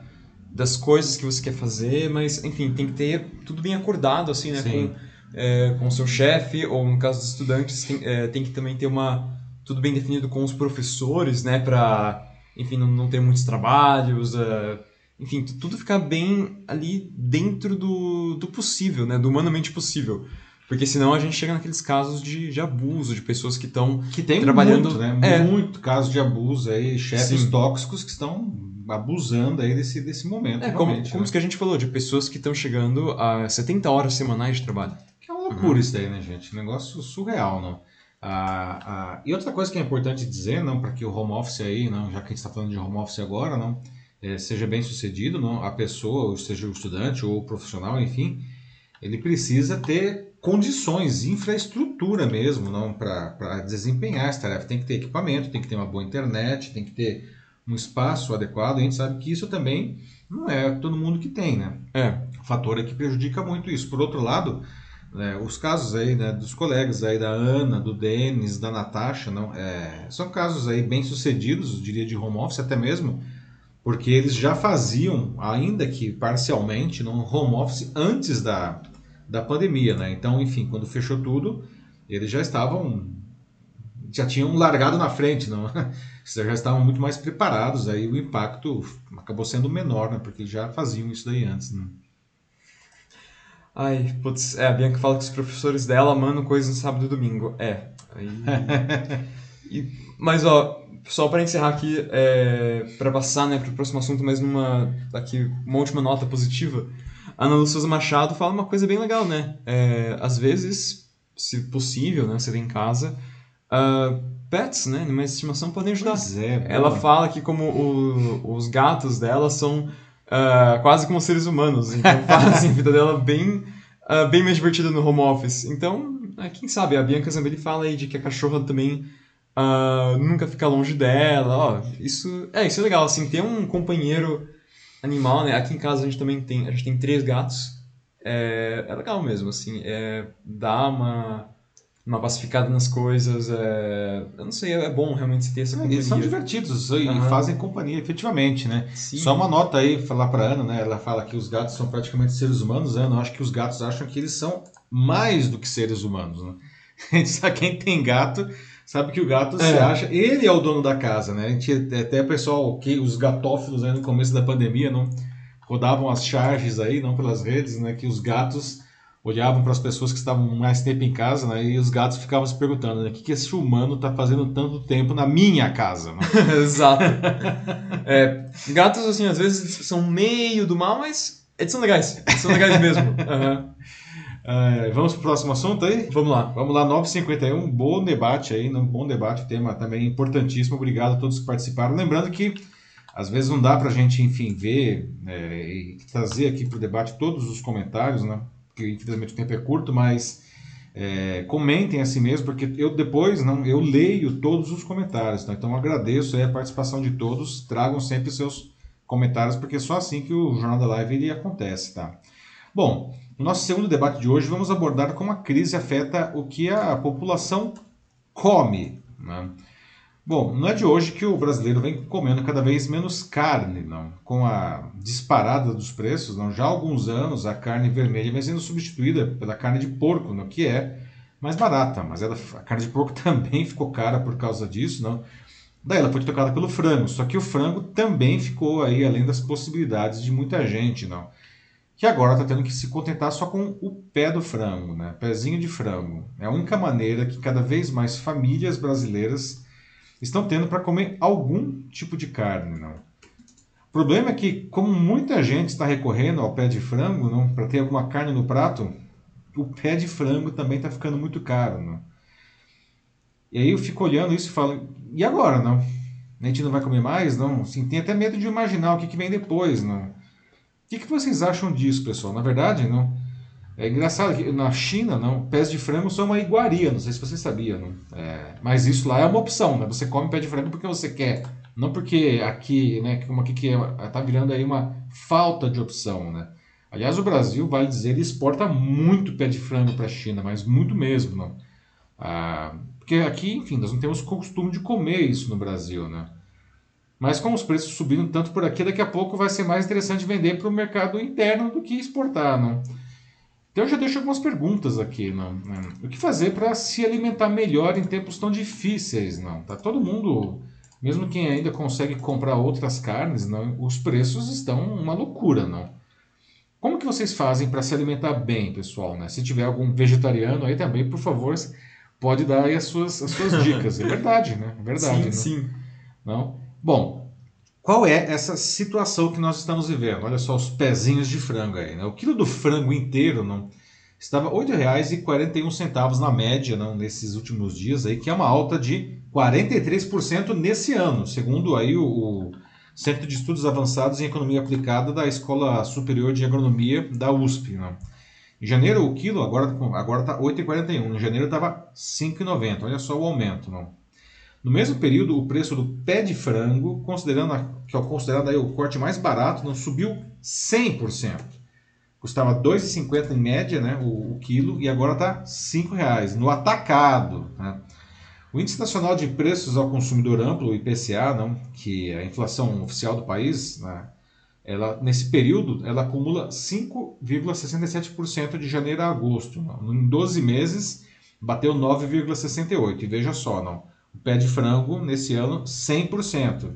das coisas que você quer fazer, mas enfim, tem que ter tudo bem acordado assim, né? Com, é, com o seu chefe ou no caso dos estudantes tem, é, tem que também ter uma tudo bem definido com os professores, né? Para enfim, não, não ter muitos trabalhos, uh, enfim, tudo ficar bem ali dentro do, do possível, né? Do humanamente possível. Porque senão a gente chega naqueles casos de, de abuso, de pessoas que estão que tem trabalhando. Muito, né? É. Muito caso de abuso aí, chefes Sim. tóxicos que estão abusando aí desse, desse momento. É, como, como né? que a gente falou, de pessoas que estão chegando a 70 horas semanais de trabalho. Que é uma loucura uhum. isso daí, né, gente? Um negócio surreal, não? Ah, ah, e outra coisa que é importante dizer, não, para que o home office aí, não, já que a gente está falando de home office agora, não, é, seja bem sucedido, não, a pessoa, seja o estudante ou o profissional, enfim, ele precisa ter condições, infraestrutura mesmo, não, para desempenhar essa tarefa. Tem que ter equipamento, tem que ter uma boa internet, tem que ter um espaço adequado. A gente sabe que isso também não é todo mundo que tem, né? É. O fator é que prejudica muito isso. Por outro lado, né, os casos aí né, dos colegas aí da Ana, do Denis, da Natasha, não, é, são casos aí bem sucedidos, eu diria de home office até mesmo, porque eles já faziam, ainda que parcialmente, no home office antes da, da pandemia, né? Então, enfim, quando fechou tudo, eles já estavam já tinham largado na frente, não? já estavam muito mais preparados, aí o impacto acabou sendo menor, né? Porque já faziam isso daí antes, né? Ai, putz, é, a Bianca fala que os professores dela mandam coisas no sábado e domingo. É. Aí... e, mas, ó, só para encerrar aqui, é, para passar né, para o próximo assunto, mas numa aqui, uma última nota positiva, a Ana Souza Machado fala uma coisa bem legal, né? É, às vezes, se possível, né, você vem em casa, uh, pets, né, numa estimação podem ajudar. É, Ela fala que como o, os gatos dela são uh, quase como seres humanos. Então fazem a vida dela bem, uh, bem mais divertida no home office. Então, quem sabe, a Bianca Zambelli fala aí de que a cachorra também nunca fica longe dela. Ó, isso, é, isso é legal, assim, ter um companheiro animal, né? Aqui em casa a gente também tem, a gente tem três gatos. É, é legal mesmo, assim, é, dá uma uma pacificada nas coisas. É... Eu não sei, é bom realmente ter essa companhia. Eles são divertidos e Aham. fazem companhia, efetivamente, né? Sim. Só uma nota aí, falar para Ana, né? Ela fala que os gatos são praticamente seres humanos. Ana, eu acho que os gatos acham que eles são mais do que seres humanos, né? Sabe, quem tem gato sabe que o gato se É. acha, ele é o dono da casa, né? A gente, até pessoal, que os gatófilos aí no começo da pandemia, não rodavam as charges aí, não pelas redes, né? Que os gatos olhavam para as pessoas que estavam mais tempo em casa, né? E os gatos ficavam se perguntando, né? O que, que esse humano tá fazendo tanto tempo na minha casa, né? Exato. É, gatos, assim, às vezes são meio do mal, mas eles são legais. Eles são legais mesmo. Aham. É, vamos pro próximo assunto aí? Vamos lá. Vamos lá, 951, um bom debate aí, um bom debate, tema também importantíssimo. Obrigado a todos que participaram. Lembrando que às vezes não dá para a gente, enfim, ver é, e trazer aqui para o debate todos os comentários, né? Porque infelizmente o tempo é curto, mas é, comentem assim mesmo, porque eu depois não, eu leio todos os comentários, tá? então agradeço aí a participação de todos. Tragam sempre seus comentários, porque é só assim que o Jornal da Live ele acontece, tá? Bom, no nosso segundo debate de hoje, vamos abordar como a crise afeta o que a população come. Né? Bom, não é de hoje que o brasileiro vem comendo cada vez menos carne, não. Com a disparada dos preços, não. já há alguns anos a carne vermelha vem sendo substituída pela carne de porco, não, que é mais barata, mas ela, a carne de porco também ficou cara por causa disso, não. Daí ela foi trocada pelo frango, só que o frango também ficou aí além das possibilidades de muita gente, não que agora está tendo que se contentar só com o pé do frango, né? Pezinho de frango. É a única maneira que cada vez mais famílias brasileiras estão tendo para comer algum tipo de carne, não? O problema é que, como muita gente está recorrendo ao pé de frango, para ter alguma carne no prato, o pé de frango também está ficando muito caro, não? E aí eu fico olhando isso e falo, e agora, não? A gente não vai comer mais, não? Assim, tem até medo de imaginar o que, que vem depois, não? O que, que vocês acham disso, pessoal? Na verdade, não. É engraçado que na China, não, pés de frango são uma iguaria, não sei se você sabia, não. É, mas isso lá é uma opção, né? Você come pé de frango porque você quer, não porque aqui, né, como aqui que é, tá virando aí uma falta de opção, né? Aliás, o Brasil, vale dizer, ele exporta muito pé de frango para a China, mas muito mesmo, não. Ah, porque aqui, enfim, nós não temos costume de comer isso no Brasil, né? Mas com os preços subindo tanto por aqui, daqui a pouco vai ser mais interessante vender para o mercado interno do que exportar, não? Então eu já deixo algumas perguntas aqui, não? né? O que fazer para se alimentar melhor em tempos tão difíceis, não? Tá todo mundo, mesmo quem ainda consegue comprar outras carnes, não? Os preços estão uma loucura, não? Como que vocês fazem para se alimentar bem, pessoal, né? Se tiver algum vegetariano aí também, por favor, pode dar aí as suas, as suas dicas. É verdade, né? É verdade. sim, né? sim. Não? Bom, qual é essa situação que nós estamos vivendo? Olha só os pezinhos de frango aí. Né? O quilo do frango inteiro não, estava R$ 8,41 na média não, nesses últimos dias, aí, que é uma alta de 43% nesse ano, segundo aí o, Centro de Estudos Avançados em Economia Aplicada da Escola Superior de Agronomia da USP. Em janeiro o quilo agora está agora tá 8,41, em janeiro estava 5,90. Olha só o aumento. Não? No mesmo período, o preço do pé de frango, considerando a, que é considerado aí o corte mais barato, não subiu 100%. Custava R$ 2,50 em média né, o, o quilo e agora está R$ 5,00 no atacado. Né? O Índice Nacional de Preços ao Consumidor Amplo, o IPCA, não, que é a inflação oficial do país, né, ela, nesse período ela acumula 5,67% de janeiro a agosto. Não. Em 12 meses bateu 9,68%. E veja só, não. O pé de frango, nesse ano, 100%.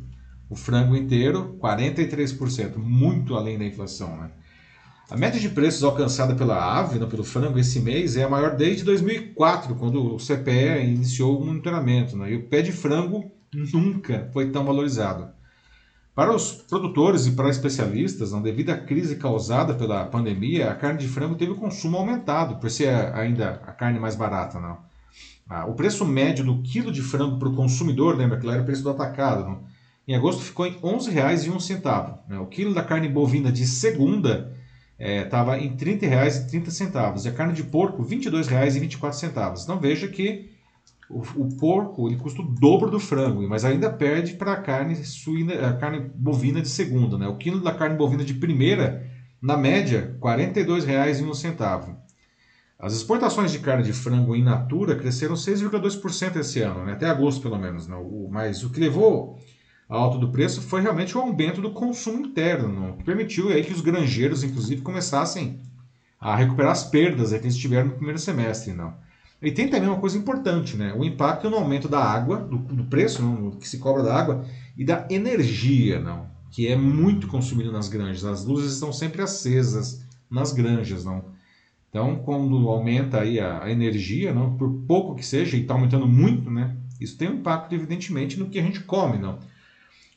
O frango inteiro, 43%, muito além da inflação. Né? A média de preços alcançada pela ave, não, pelo frango, esse mês é a maior desde 2004, quando o CPE iniciou o monitoramento. Né? E o pé de frango nunca foi tão valorizado. Para os produtores e para especialistas, não, devido à crise causada pela pandemia, a carne de frango teve o consumo aumentado, por ser ainda a carne mais barata. Não? Ah, o preço médio do quilo de frango para o consumidor, lembra que lá era o preço do atacado, em agosto ficou em R$ 11,01. Né? O quilo da carne bovina de segunda estava é, em R$ 30,30 e a carne de porco R$ 22,24. Então veja que o, o, porco ele custa o dobro do frango, mas ainda perde para a carne suína, a carne bovina de segunda. Né? O quilo da carne bovina de primeira, na média, R$ 42,01. As exportações de carne de frango in natura cresceram 6,2% esse ano, né? até agosto pelo menos. Né? O, mas o que levou a alta do preço foi realmente o aumento do consumo interno, que permitiu aí que os granjeiros, inclusive, começassem a recuperar as perdas que eles tiveram no primeiro semestre. E tem também uma coisa importante, né? o impacto no aumento da água, do, do preço que se cobra da água e da energia, não, que é muito consumido nas granjas. As luzes estão sempre acesas nas granjas. não então, quando aumenta aí a, energia, não, por pouco que seja, e está aumentando muito, né, isso tem um impacto, evidentemente, no que a gente come. Não.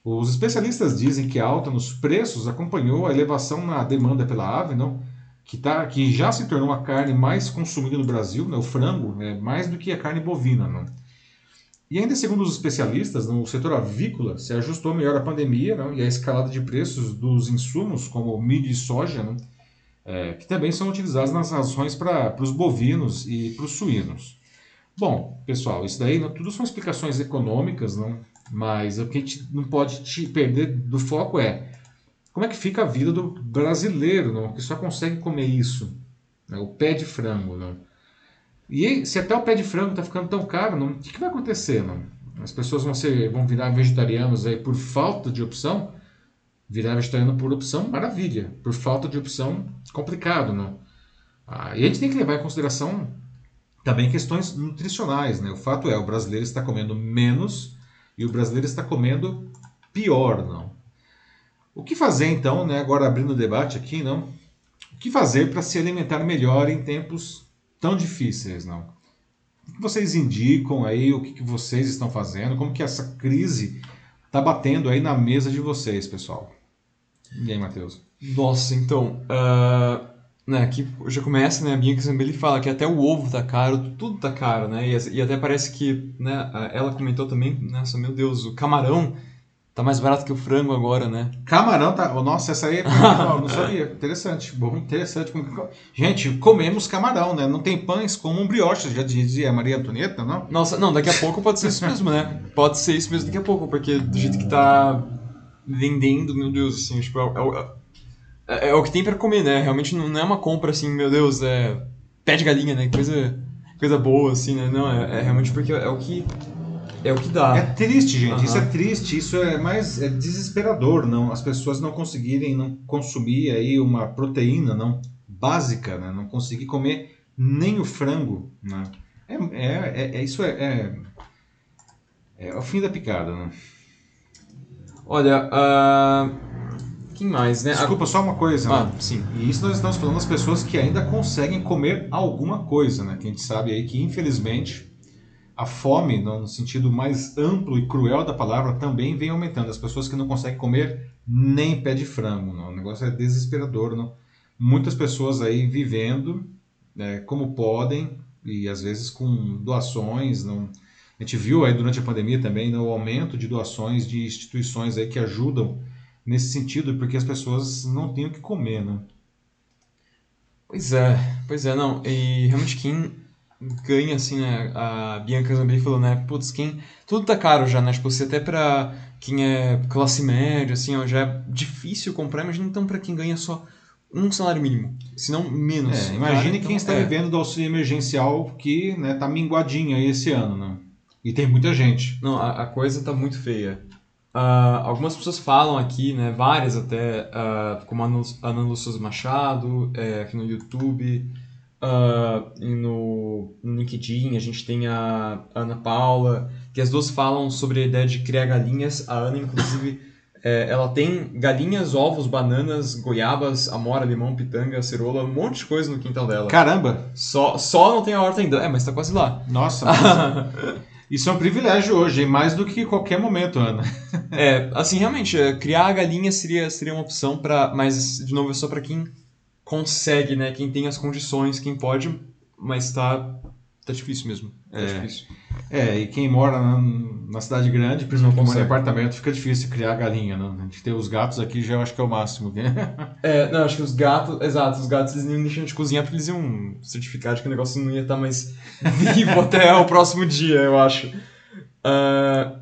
Os especialistas dizem que a alta nos preços acompanhou a elevação na demanda pela ave, não, que, tá, que já se tornou a carne mais consumida no Brasil, né, o frango, né, mais do que a carne bovina. Não. E ainda segundo os especialistas, o setor avícola se ajustou melhor à pandemia não, e à escalada de preços dos insumos, como milho e soja, não, é, que também são utilizados nas rações para os bovinos e para os suínos. Bom, pessoal, isso daí tudo são explicações econômicas, não? mas o que a gente não pode te perder do foco é como é que fica a vida do brasileiro, não? que só consegue comer isso, né? o pé de frango. Não? E se até o pé de frango está ficando tão caro, não? o que, que vai acontecer? Não? As pessoas vão, ser, vão virar vegetarianos aí por falta de opção? Virar vegetariano por opção, maravilha. Por falta de opção, complicado, não? Ah, e a gente tem que levar em consideração também questões nutricionais, né? O fato é, o brasileiro está comendo menos e o brasileiro está comendo pior, não? O que fazer então, né? Agora abrindo o debate aqui, não? O que fazer para se alimentar melhor em tempos tão difíceis, não? O que vocês indicam aí? O que vocês estão fazendo? Como que essa crise está batendo aí na mesa de vocês, pessoal? E aí, Matheus? Nossa, então, uh, né, aqui já começa, né, a Bianca Zambelli fala que até o ovo tá caro, tudo tá caro, né, e, e até parece que, né, ela comentou também, nossa, meu Deus, o camarão tá mais barato que o frango agora, né? Camarão tá, nossa, essa aí é não sabia, interessante, bom, interessante. Gente, comemos camarão, né, não tem pães como um brioche, já dizia Maria Antonieta, não? Nossa, não, daqui a pouco pode ser isso mesmo, né, pode ser isso mesmo daqui a pouco, porque do jeito que tá vendendo, meu Deus, assim, tipo, é, é, é, é o que tem para comer, né? Realmente não, não, é uma compra assim, meu Deus, é pé de galinha, né? Coisa, coisa boa, assim, né? Não, é, é realmente porque é o que é o que dá. É triste, gente. Uhum. Isso é triste. Isso é mais é desesperador, não? As pessoas não conseguirem não consumir aí uma proteína, não básica, né? Não conseguir comer nem o frango, né? É, é, é, é isso é, é, é o fim da picada, né? Olha, uh... quem mais, né? Desculpa, só uma coisa. Ah, né? sim. E isso nós estamos falando das pessoas que ainda conseguem comer alguma coisa, né? Que a gente sabe aí que, infelizmente, a fome, no sentido mais amplo e cruel da palavra, também vem aumentando. As pessoas que não conseguem comer nem pé de frango, não. o negócio é desesperador. Não? Muitas pessoas aí vivendo né, como podem e às vezes com doações, não a gente viu aí durante a pandemia também né, o aumento de doações de instituições aí que ajudam nesse sentido, porque as pessoas não têm o que comer, né? Pois é, pois é, não. E realmente quem ganha, assim, né? A Bianca Zambri falou, né? Putz, quem. Tudo tá caro já, né? Tipo, se até pra quem é classe média, assim, ó, já é difícil comprar, imagina então pra quem ganha só um salário mínimo, se não menos. É, imagine quem então, está é. vivendo do auxílio emergencial que né, tá minguadinho aí esse ano, né? E tem muita gente. Não, a, a coisa tá muito feia. Uh, algumas pessoas falam aqui, né, várias até, uh, como a Ana Lúcia Machado, é, aqui no YouTube, uh, e no, no, LinkedIn, a gente tem a Ana Paula, que as duas falam sobre a ideia de criar galinhas. A Ana, inclusive, é, ela tem galinhas, ovos, bananas, goiabas, amora, limão, pitanga, cerola, um monte de coisa no quintal dela. Caramba! Só, só não tem a horta ainda. É, mas tá quase lá. Nossa. Isso é um privilégio hoje, mais do que qualquer momento, Ana. é, assim, realmente, é, criar a galinha seria, seria uma opção para, mas de novo é só para quem consegue, né? Quem tem as condições, quem pode, mas tá tá difícil mesmo. Tá é, difícil. É, e quem mora na, na cidade grande, principalmente mora em apartamento, fica difícil criar galinha, né? A gente tem os gatos aqui, já eu acho que é o máximo. é, não, acho que os gatos, exato, os gatos eles não deixam de cozinhar porque eles iam certificar de que o negócio não ia estar mais vivo até o próximo dia, eu acho. Uh,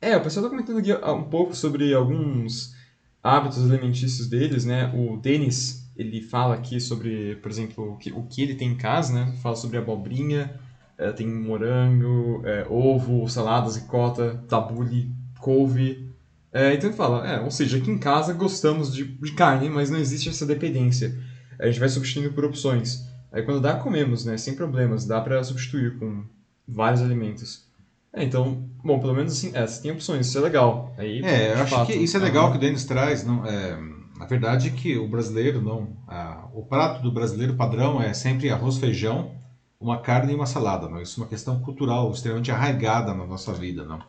é, o pessoal tá comentando aqui um pouco sobre alguns hábitos alimentícios deles, né? O Denis ele fala aqui sobre, por exemplo, o que, o que ele tem em casa, né? Fala sobre abobrinha, é, tem morango, é, ovo, saladas, ricota, tabule, couve. É, então ele fala, é, ou seja, aqui em casa gostamos de, de carne, mas não existe essa dependência. A gente vai substituindo por opções. Aí quando dá, comemos, né? Sem problemas. Dá para substituir com vários alimentos. É, então, bom, pelo menos assim, é, você tem opções, isso é legal. Aí, é, eu acho fato, que isso é legal que o Denis traz. Não, é, na verdade, que o brasileiro, não, a, o prato do brasileiro padrão é sempre arroz, feijão, uma carne e uma salada. Não? Isso é uma questão cultural extremamente arraigada na nossa vida. Não?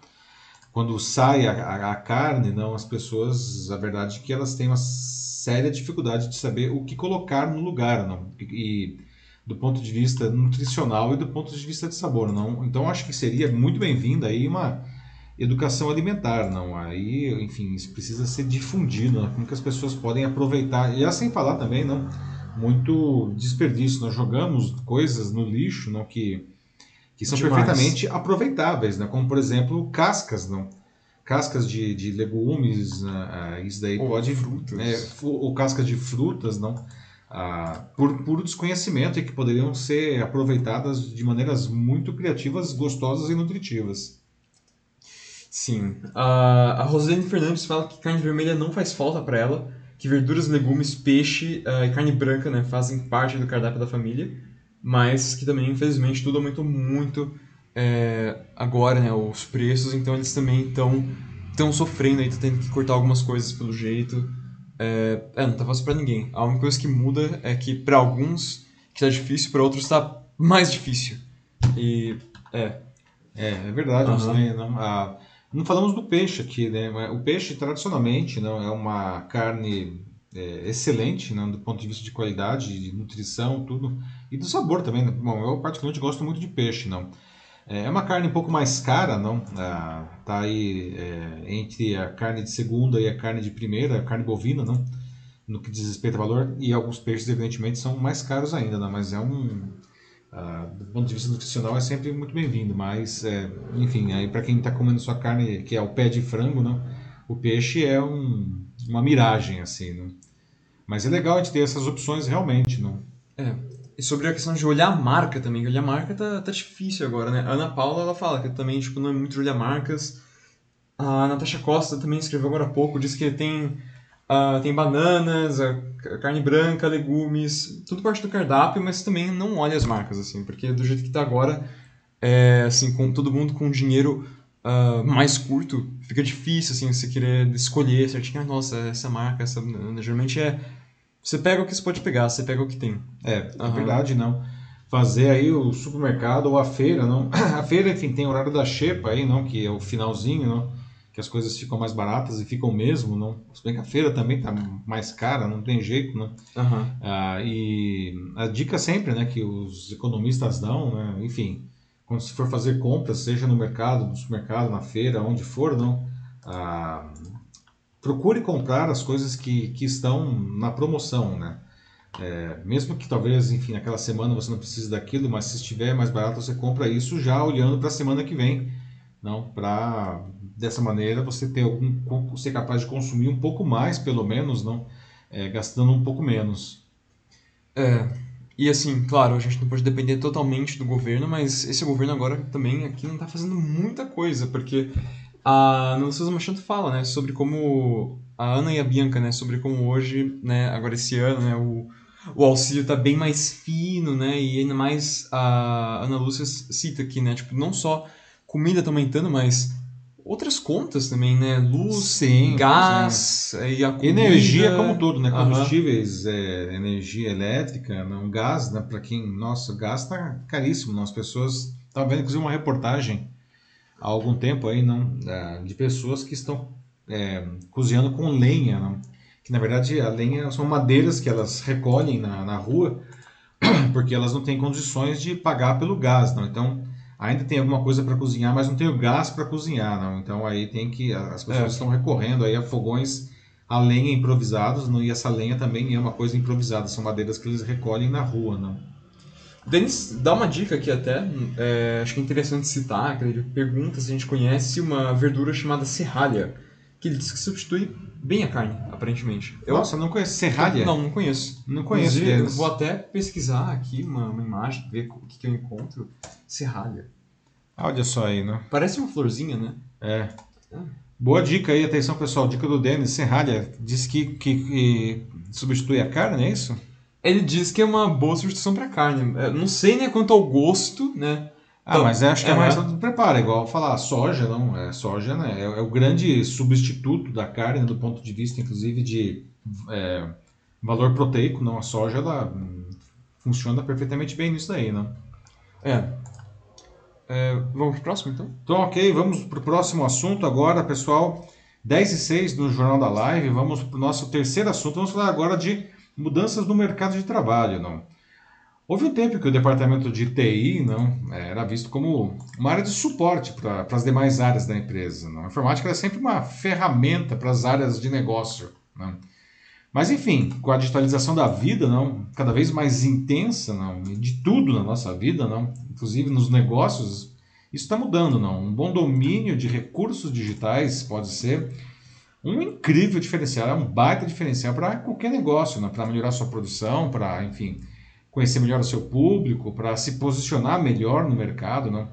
Quando sai a, a, carne, não, as pessoas, a verdade é que elas têm uma séria dificuldade de saber o que colocar no lugar. Não? E, do ponto de vista nutricional e do ponto de vista de sabor, não. Então acho que seria muito bem-vinda aí uma educação alimentar, não. Aí, enfim, isso precisa ser difundido, né? como que as pessoas podem aproveitar e assim falar também, não. Muito desperdício. Nós jogamos coisas no lixo, não que que são Demais. perfeitamente aproveitáveis, né? Como por exemplo cascas, não cascas de, de legumes, uh, isso daí ou pode frutas, é, ou cascas de frutas, não ah, por puro desconhecimento e que poderiam ser aproveitadas de maneiras muito criativas, gostosas e nutritivas. Sim. a Rosane Fernandes fala que carne vermelha não faz falta para ela, que verduras, legumes, peixe uh, e carne branca né, fazem parte do cardápio da família, mas que também, infelizmente, tudo aumentou muito é, agora, né, os preços, então eles também estão sofrendo estão tendo que cortar algumas coisas pelo jeito. É, é, não tá fácil pra ninguém. A única coisa que muda é que para alguns que tá difícil, para outros tá mais difícil. E é. É, é verdade. Uhum. Não, a, não falamos do peixe aqui, né? O peixe tradicionalmente não é uma carne é, excelente, né? do ponto de vista de qualidade, de nutrição, tudo e do sabor também. Né? Bom, eu particularmente gosto muito de peixe, não. É, é uma carne um pouco mais cara, não? Ah, tá aí é, entre a carne de segunda e a carne de primeira, a carne bovina, não? No que diz respeito ao valor, e alguns peixes, evidentemente, são mais caros ainda, não? Mas é um. Ah, do ponto de vista nutricional é sempre muito bem-vindo, mas, é, enfim, aí para quem está comendo sua carne, que é o pé de frango, não? O peixe é um, uma miragem, assim, não? Mas é legal a gente ter essas opções realmente, não? É, e sobre a questão de olhar a marca também, olhar a marca tá, tá difícil agora, né? A Ana Paula, ela fala que também, tipo, não é muito olhar marcas. A Natasha Costa também escreveu agora há pouco, diz que tem, uh, tem bananas, carne branca, legumes, tudo parte do cardápio, mas também não olha as marcas, assim, porque do jeito que tá agora, é, assim, com todo mundo com dinheiro uh, mais curto, fica difícil, assim, você querer escolher certinho, ah, nossa, essa marca, essa... Geralmente é você pega o que você pode pegar, você pega o que tem. É, uhum. verdade não. Fazer aí o supermercado ou a feira, não. A feira, enfim, tem o horário da xepa aí, não, que é o finalzinho, não, que as coisas ficam mais baratas e ficam mesmo, não. Se bem que a feira também tá mais cara, não tem jeito, não. Uhum. Ah, e a dica sempre, né, que os economistas dão, né, enfim, quando se for fazer compras, seja no mercado, no supermercado, na feira, onde for, não, ah, procure comprar as coisas que, que estão na promoção, né? É, mesmo que talvez, enfim, naquela semana você não precise daquilo, mas se estiver mais barato, você compra isso já olhando para a semana que vem, não? Para dessa maneira você ter algum, ser capaz de consumir um pouco mais, pelo menos, não? É, gastando um pouco menos. É, e assim, claro, a gente não pode depender totalmente do governo, mas esse governo agora também aqui não está fazendo muita coisa, porque a Ana Souza Machado fala, né, sobre como a Ana e a Bianca, né, sobre como hoje, né, agora esse ano, né, o, o auxílio está bem mais fino, né, e ainda mais a Ana Lúcia cita aqui, né, tipo, não só comida tá aumentando, mas outras contas também, né, luz, sim, gás sim. e a comida. Energia como todo, né, combustíveis, é, energia elétrica, não, gás, né, para quem, nossa, gás tá caríssimo, não, as pessoas, tava vendo inclusive uma reportagem há algum tempo aí, não, de pessoas que estão é, cozinhando com lenha, não? que na verdade a lenha são madeiras que elas recolhem na, na rua porque elas não têm condições de pagar pelo gás, não. Então ainda tem alguma coisa para cozinhar, mas não tem o gás para cozinhar, não. Então aí tem que as pessoas é. estão recorrendo aí a fogões a lenha improvisados, não, e essa lenha também é uma coisa improvisada, são madeiras que eles recolhem na rua, não. Denis dá uma dica aqui até, é, acho que é interessante citar, que ele pergunta se a gente conhece uma verdura chamada serralha. Que ele diz que substitui bem a carne, aparentemente. Eu, Nossa, não conheço. Serralha? Não, não conheço. Não conheço. Eu vou até pesquisar aqui uma, uma imagem, ver o que, que eu encontro. Serralha. Olha só aí, né? Parece uma florzinha, né? É. Ah. Boa dica aí, atenção pessoal, dica do Denis. Serralha diz que, que, que, substitui a carne, é isso? Ele diz que é uma boa substituição para carne. Eu não sei né, quanto ao gosto, né? Ah, então, mas acho que é, é mais do preparo, igual falar soja, não? É soja, né? É, é o grande substituto da carne do ponto de vista, inclusive, de é, valor proteico, não? A soja ela hum, funciona perfeitamente bem nisso daí, não? É. É, vamos para o próximo, então? Então, ok, vamos para o próximo assunto agora, pessoal. 10 e 6 no Jornal da Live, vamos para o nosso terceiro assunto. Vamos falar agora de mudanças no mercado de trabalho, não? Houve um tempo que o departamento de TI não era visto como uma área de suporte para as demais áreas da empresa. Não? A informática era sempre uma ferramenta para as áreas de negócio. Não? Mas enfim, com a digitalização da vida, não, cada vez mais intensa, não, de tudo na nossa vida, não, inclusive nos negócios, isso está mudando, não. Um bom domínio de recursos digitais pode ser um incrível diferencial, é um baita diferencial para qualquer negócio, para melhorar sua produção, para, enfim, conhecer melhor o seu público, para se posicionar melhor no mercado, não.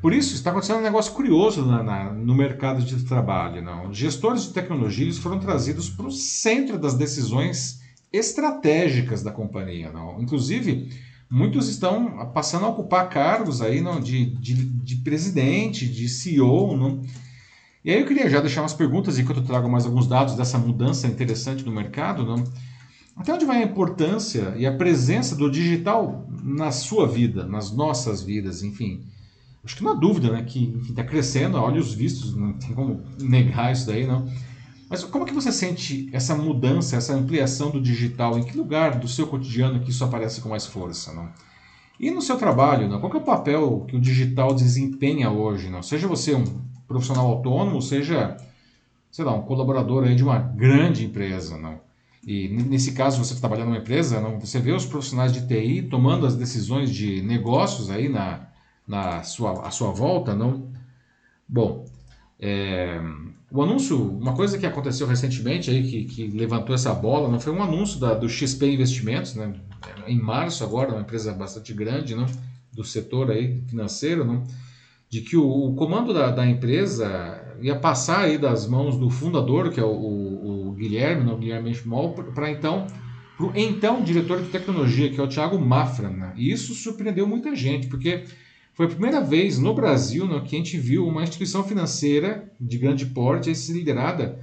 Por isso, está acontecendo um negócio curioso na, na, no mercado de trabalho. Não? Gestores de tecnologia foram trazidos para o centro das decisões estratégicas da companhia. Não? Inclusive, muitos estão passando a ocupar cargos aí, não? De, de, de presidente, de CEO. Não? E aí eu queria já deixar umas perguntas enquanto eu trago mais alguns dados dessa mudança interessante no mercado. Não? Até onde vai a importância e a presença do digital na sua vida, nas nossas vidas, enfim acho que não há dúvida, né, que está crescendo, olha os vistos, não tem como negar isso daí, não. Mas como que você sente essa mudança, essa ampliação do digital? Em que lugar do seu cotidiano que isso aparece com mais força, não? E no seu trabalho, não? qual é o papel que o digital desempenha hoje, não? Seja você um profissional autônomo, seja, sei lá, um colaborador aí de uma grande empresa, não? E nesse caso, você trabalhando numa empresa, não? Você vê os profissionais de TI tomando as decisões de negócios aí na na sua, a sua volta, não? Bom, é, o anúncio, uma coisa que aconteceu recentemente aí, que, que levantou essa bola, não foi um anúncio da, do XP Investimentos, né? em março agora, uma empresa bastante grande não? do setor aí financeiro, não? de que o, o comando da, da, empresa ia passar aí das mãos do fundador, que é o Guilherme, não, Guilherme Schmoll, para então o então diretor de tecnologia, que é o Thiago Mafra. Né? E isso surpreendeu muita gente, porque foi a primeira vez no Brasil né, que a gente viu uma instituição financeira de grande porte ser liderada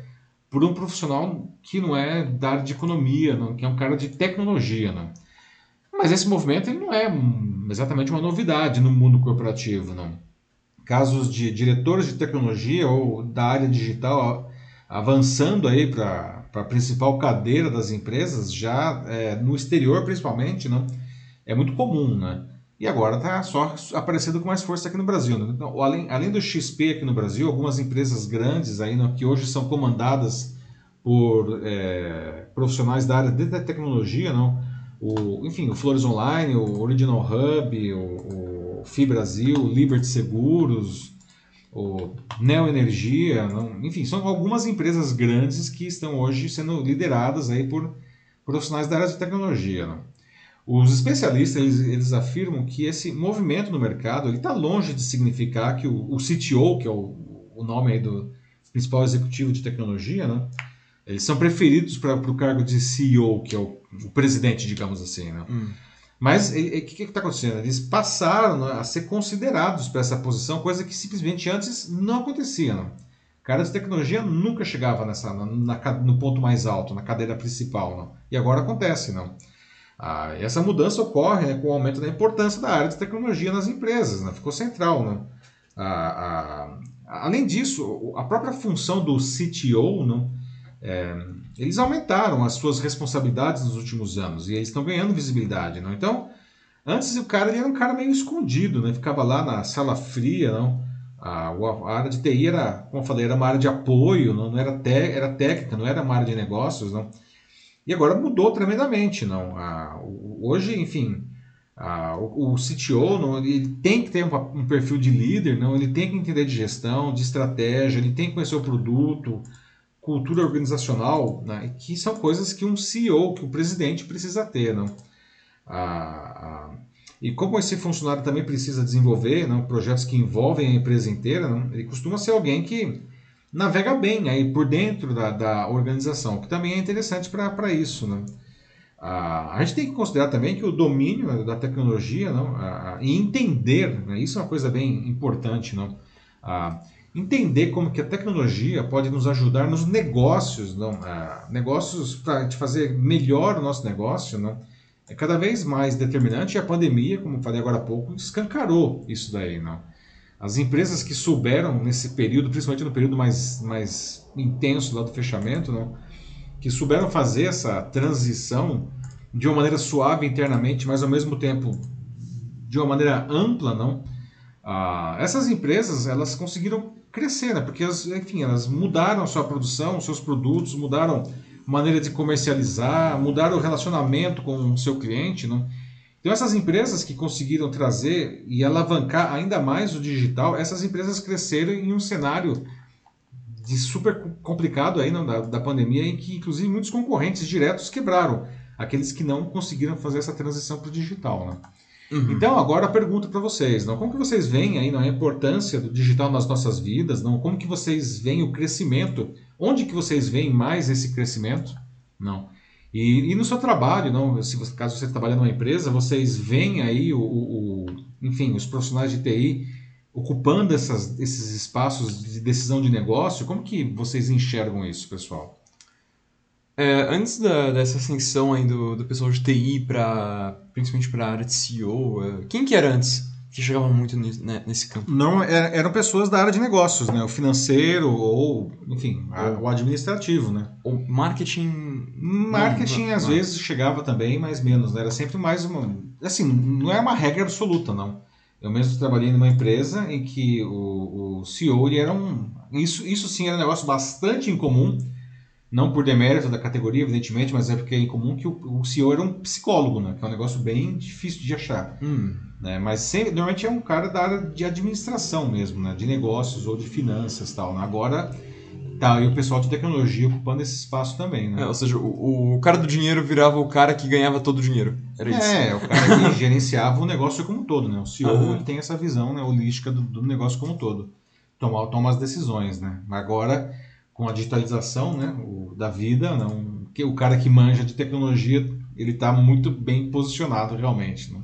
por um profissional que não é da área de economia, que é um cara de tecnologia. Não. Mas esse movimento não é exatamente uma novidade no mundo corporativo. Casos de diretores de tecnologia ou da área digital avançando aí para a principal cadeira das empresas, já é, no exterior principalmente, não, é muito comum. Né? E agora está só aparecendo com mais força aqui no Brasil. Né? Então, além, além do XP aqui no Brasil, algumas empresas grandes aí, né, que hoje são comandadas por é, profissionais da área de tecnologia, não? O, enfim, o Flores Online, o Original Hub, o, o FI Brasil, o Liberty Seguros, o Neo Energia, enfim, são algumas empresas grandes que estão hoje sendo lideradas aí por profissionais da área de tecnologia. Os especialistas eles, eles, afirmam que esse movimento no mercado está longe de significar que o, o CTO, que é o, o nome do principal executivo de tecnologia, eles são preferidos para o cargo de CEO, que é o, o presidente, digamos assim. Hum. Mas o que está acontecendo? Eles passaram né, a ser considerados para essa posição, coisa que simplesmente antes não acontecia. Né? Cara de tecnologia nunca chegava nessa, na, na, no ponto mais alto, na cadeira principal. Não? E agora acontece. Não? Ah, essa mudança ocorre né, com o aumento da importância da área de tecnologia nas empresas, né? ficou central. Né? Ah, ah, além disso, a própria função do CTO, né, é, eles aumentaram as suas responsabilidades nos últimos anos e eles estão ganhando visibilidade. Não? Então, antes o cara era um cara meio escondido, né? ficava lá na sala fria. Não? A, a, área de TI era, como eu falei, era uma área de apoio, não, não era, te, era técnica, não era uma área de negócios. Não? E agora mudou tremendamente, não? Ah, hoje, enfim, ah, o, o, CTO não, ele tem que ter um, um, perfil de líder, não? Ele tem que entender de gestão, de estratégia, ele tem que conhecer o produto, cultura organizacional, né, que são coisas que um CEO, que o presidente precisa ter. Não? Ah, ah, e como esse funcionário também precisa desenvolver não, projetos que envolvem a empresa inteira, não, ele costuma ser alguém que navega bem aí por dentro da, da organização, que também é interessante para isso. Né? Ah, a gente tem que considerar também que o domínio da tecnologia não, ah, e entender, né, isso é uma coisa bem importante, não? Entender como que a tecnologia pode nos ajudar nos negócios, não? Ah, negócios para fazer melhor o nosso negócio, não? é cada vez mais determinante e a pandemia, como falei agora há pouco, escancarou isso daí. Não? As empresas que souberam nesse período, principalmente no período mais, mais intenso lá do fechamento, não? que souberam fazer essa transição de uma maneira suave internamente, mas ao mesmo tempo de uma maneira ampla, não? Ah, essas empresas elas conseguiram crescer, né? porque enfim, elas mudaram a sua produção, seus produtos, mudaram maneira de comercializar, mudaram o relacionamento com o seu cliente, não? Então essas empresas que conseguiram trazer e alavancar ainda mais o digital, essas empresas cresceram em um cenário de super complicado aí não, da, da pandemia, em que inclusive muitos concorrentes diretos quebraram, aqueles que não conseguiram fazer essa transição para o digital. Né? Uhum. Então agora a pergunta para vocês, não, como que vocês veem aí não, a importância do digital nas nossas vidas, não, como que vocês veem o crescimento, onde que vocês veem mais esse crescimento, não? E, e no seu trabalho, não, se caso você trabalha numa empresa, vocês veem aí o, o, o enfim, os profissionais de TI ocupando essas, esses espaços de decisão de negócio? Como que vocês enxergam isso, pessoal? É, antes da, dessa ascensão aí do, do pessoal de TI, pra, principalmente para a área de CEO, é, quem que era antes que chegava muito nesse, né, nesse campo? Não, é, eram pessoas da área de negócios, né? O financeiro ou, enfim, a, o administrativo, né? O marketing... Marketing, não, não, às não. vezes, chegava também, mas menos, né? Era sempre mais uma... Assim, não é uma regra absoluta, não. Eu mesmo trabalhei numa empresa em que o, o CEO ele era um. Isso, isso sim era um negócio bastante incomum, não por demérito da categoria, evidentemente, mas é porque é incomum que o, o CEO era um psicólogo, né? Que é um negócio bem difícil de achar. Hum. Né? Mas sempre, normalmente é um cara da área de administração mesmo, né? De negócios ou de finanças tal. Né? Agora Tá, e o pessoal de tecnologia ocupando esse espaço também, né? É, ou seja, o, o, cara do dinheiro virava o cara que ganhava todo o dinheiro. Era isso. É, o cara que gerenciava o negócio como um todo, né? O CEO uhum. tem essa visão né, holística do, do negócio como um todo. Toma, toma as decisões, né? Agora, com a digitalização né, o, da vida, não, que o cara que manja de tecnologia, ele está muito bem posicionado realmente, né?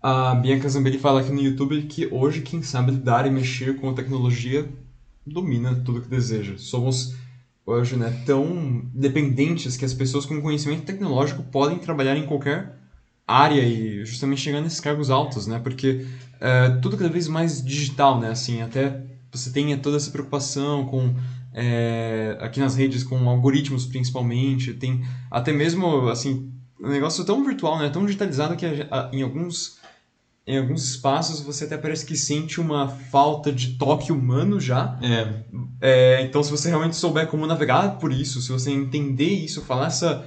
A Bianca Zambelli fala aqui no YouTube que hoje quem sabe lidar e mexer com a tecnologia domina tudo que deseja. Somos hoje né, tão dependentes que as pessoas com conhecimento tecnológico podem trabalhar em qualquer área e justamente chegar nesses cargos altos, né? Porque é, tudo cada vez mais digital, né? Assim, até você tenha toda essa preocupação com é, aqui nas redes com algoritmos principalmente, tem até mesmo assim um negócio tão virtual, né? Tão digitalizado que em alguns em alguns espaços você até parece que sente uma falta de toque humano já. É. é. então, se você realmente souber como navegar por isso, se você entender isso, falar essa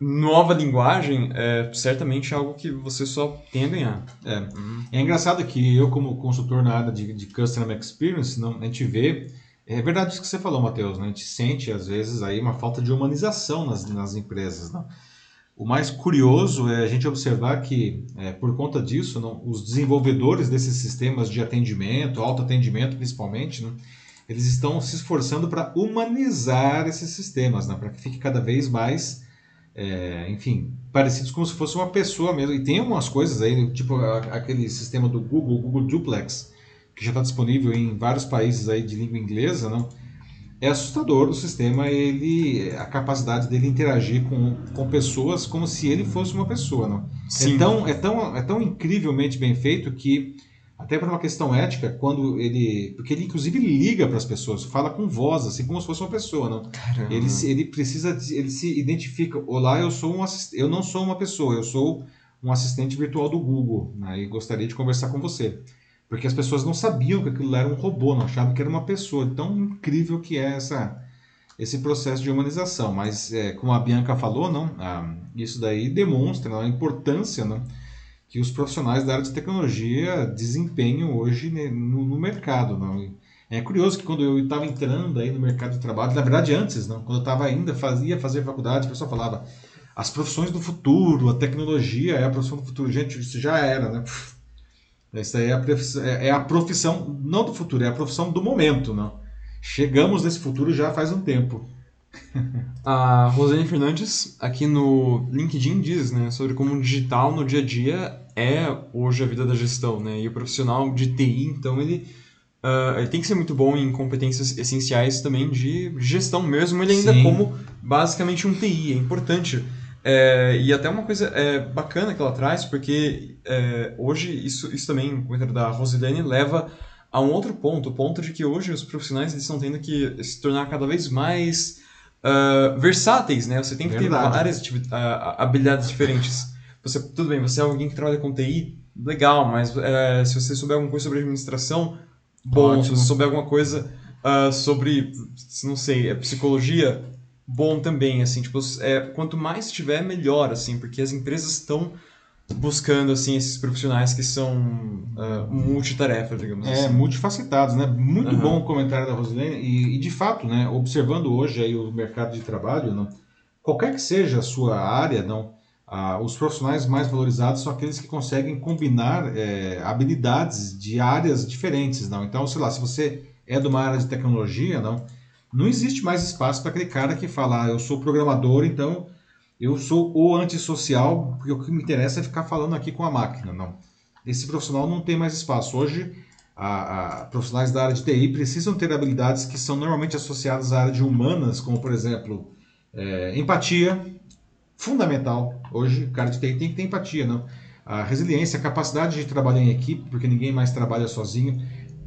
nova linguagem, é certamente algo que você só tem a ganhar. É, é engraçado que eu, como consultor na área de, de Customer Experience, não, a gente vê. É verdade isso que você falou, Matheus. Né? A gente sente, às vezes, aí uma falta de humanização nas, nas empresas. Não? O mais curioso é a gente observar que, é, por conta disso, não, os desenvolvedores desses sistemas de atendimento, autoatendimento principalmente, né, eles estão se esforçando para humanizar esses sistemas, né, para que fique cada vez mais, é, enfim, parecidos como se fosse uma pessoa mesmo. E tem umas coisas aí, tipo aquele sistema do Google, Google Duplex, que já está disponível em vários países aí de língua inglesa, não? é assustador o sistema, ele a capacidade dele interagir com, com pessoas como se ele fosse uma pessoa, não? Sim. É tão, é tão, é tão incrivelmente bem feito que até para uma questão ética, quando ele, porque ele inclusive liga para as pessoas, fala com voz, assim como se fosse uma pessoa, não? Caramba. Ele ele precisa ele se identifica, olá, eu sou um assist... eu não sou uma pessoa, eu sou um assistente virtual do Google, né? E gostaria de conversar com você. Porque as pessoas não sabiam que aquilo era um robô, não achavam que era uma pessoa. Tão incrível que é essa, esse processo de humanização. Mas, é, como a Bianca falou, não, ah, isso daí demonstra não, a importância não, que os profissionais da área de tecnologia desempenham hoje no, no mercado. Não. É curioso que quando eu estava entrando aí no mercado de trabalho, na verdade antes, não, quando eu estava ainda fazia fazer faculdade, o pessoal falava as profissões do futuro, a tecnologia é a profissão do futuro. Gente, isso já era, né? Essa é a, profissão, é, é a profissão, não do futuro, é a profissão do momento, não. Chegamos nesse futuro já faz um tempo. A Rosane Fernandes, aqui no LinkedIn, diz né, sobre como o digital no dia a dia é hoje a vida da gestão. Né? E o profissional de TI, então, ele, uh, ele tem que ser muito bom em competências essenciais também de gestão mesmo, ele ainda Sim. como basicamente um TI. É importante. É, e até uma coisa é, bacana que ela traz, porque é, hoje isso, isso também, o comentário da Rosilene, leva a um outro ponto, o ponto de que hoje os profissionais eles estão tendo que se tornar cada vez mais uh, versáteis, né? Você tem que Verdade. ter várias uh, habilidades diferentes. Você, tudo bem, você é alguém que trabalha com TI, legal, mas uh, se você souber alguma coisa sobre administração, bom. Ótimo. Se você souber alguma coisa uh, sobre, não sei, é psicologia, bom também, assim, tipo, é, quanto mais tiver, melhor, assim, porque as empresas estão buscando assim esses profissionais que são uh, multitarefa, digamos é, assim. É, multifacetados, né? Muito uhum. bom o comentário da Rosilene e, e, de fato, né, observando hoje aí o mercado de trabalho, não, qualquer que seja a sua área, não, ah, os profissionais mais valorizados são aqueles que conseguem combinar é, habilidades de áreas diferentes, não. Então, sei lá, se você é de uma área de tecnologia, não, não existe mais espaço para aquele cara que fala, ah, eu sou programador, então eu sou o antissocial, porque o que me interessa é ficar falando aqui com a máquina. Não. Esse profissional não tem mais espaço. Hoje, a, a, profissionais da área de TI precisam ter habilidades que são normalmente associadas à área de humanas, como, por exemplo, é, empatia, fundamental. Hoje, o cara de TI tem que ter empatia. Não? A resiliência, a capacidade de trabalhar em equipe, porque ninguém mais trabalha sozinho.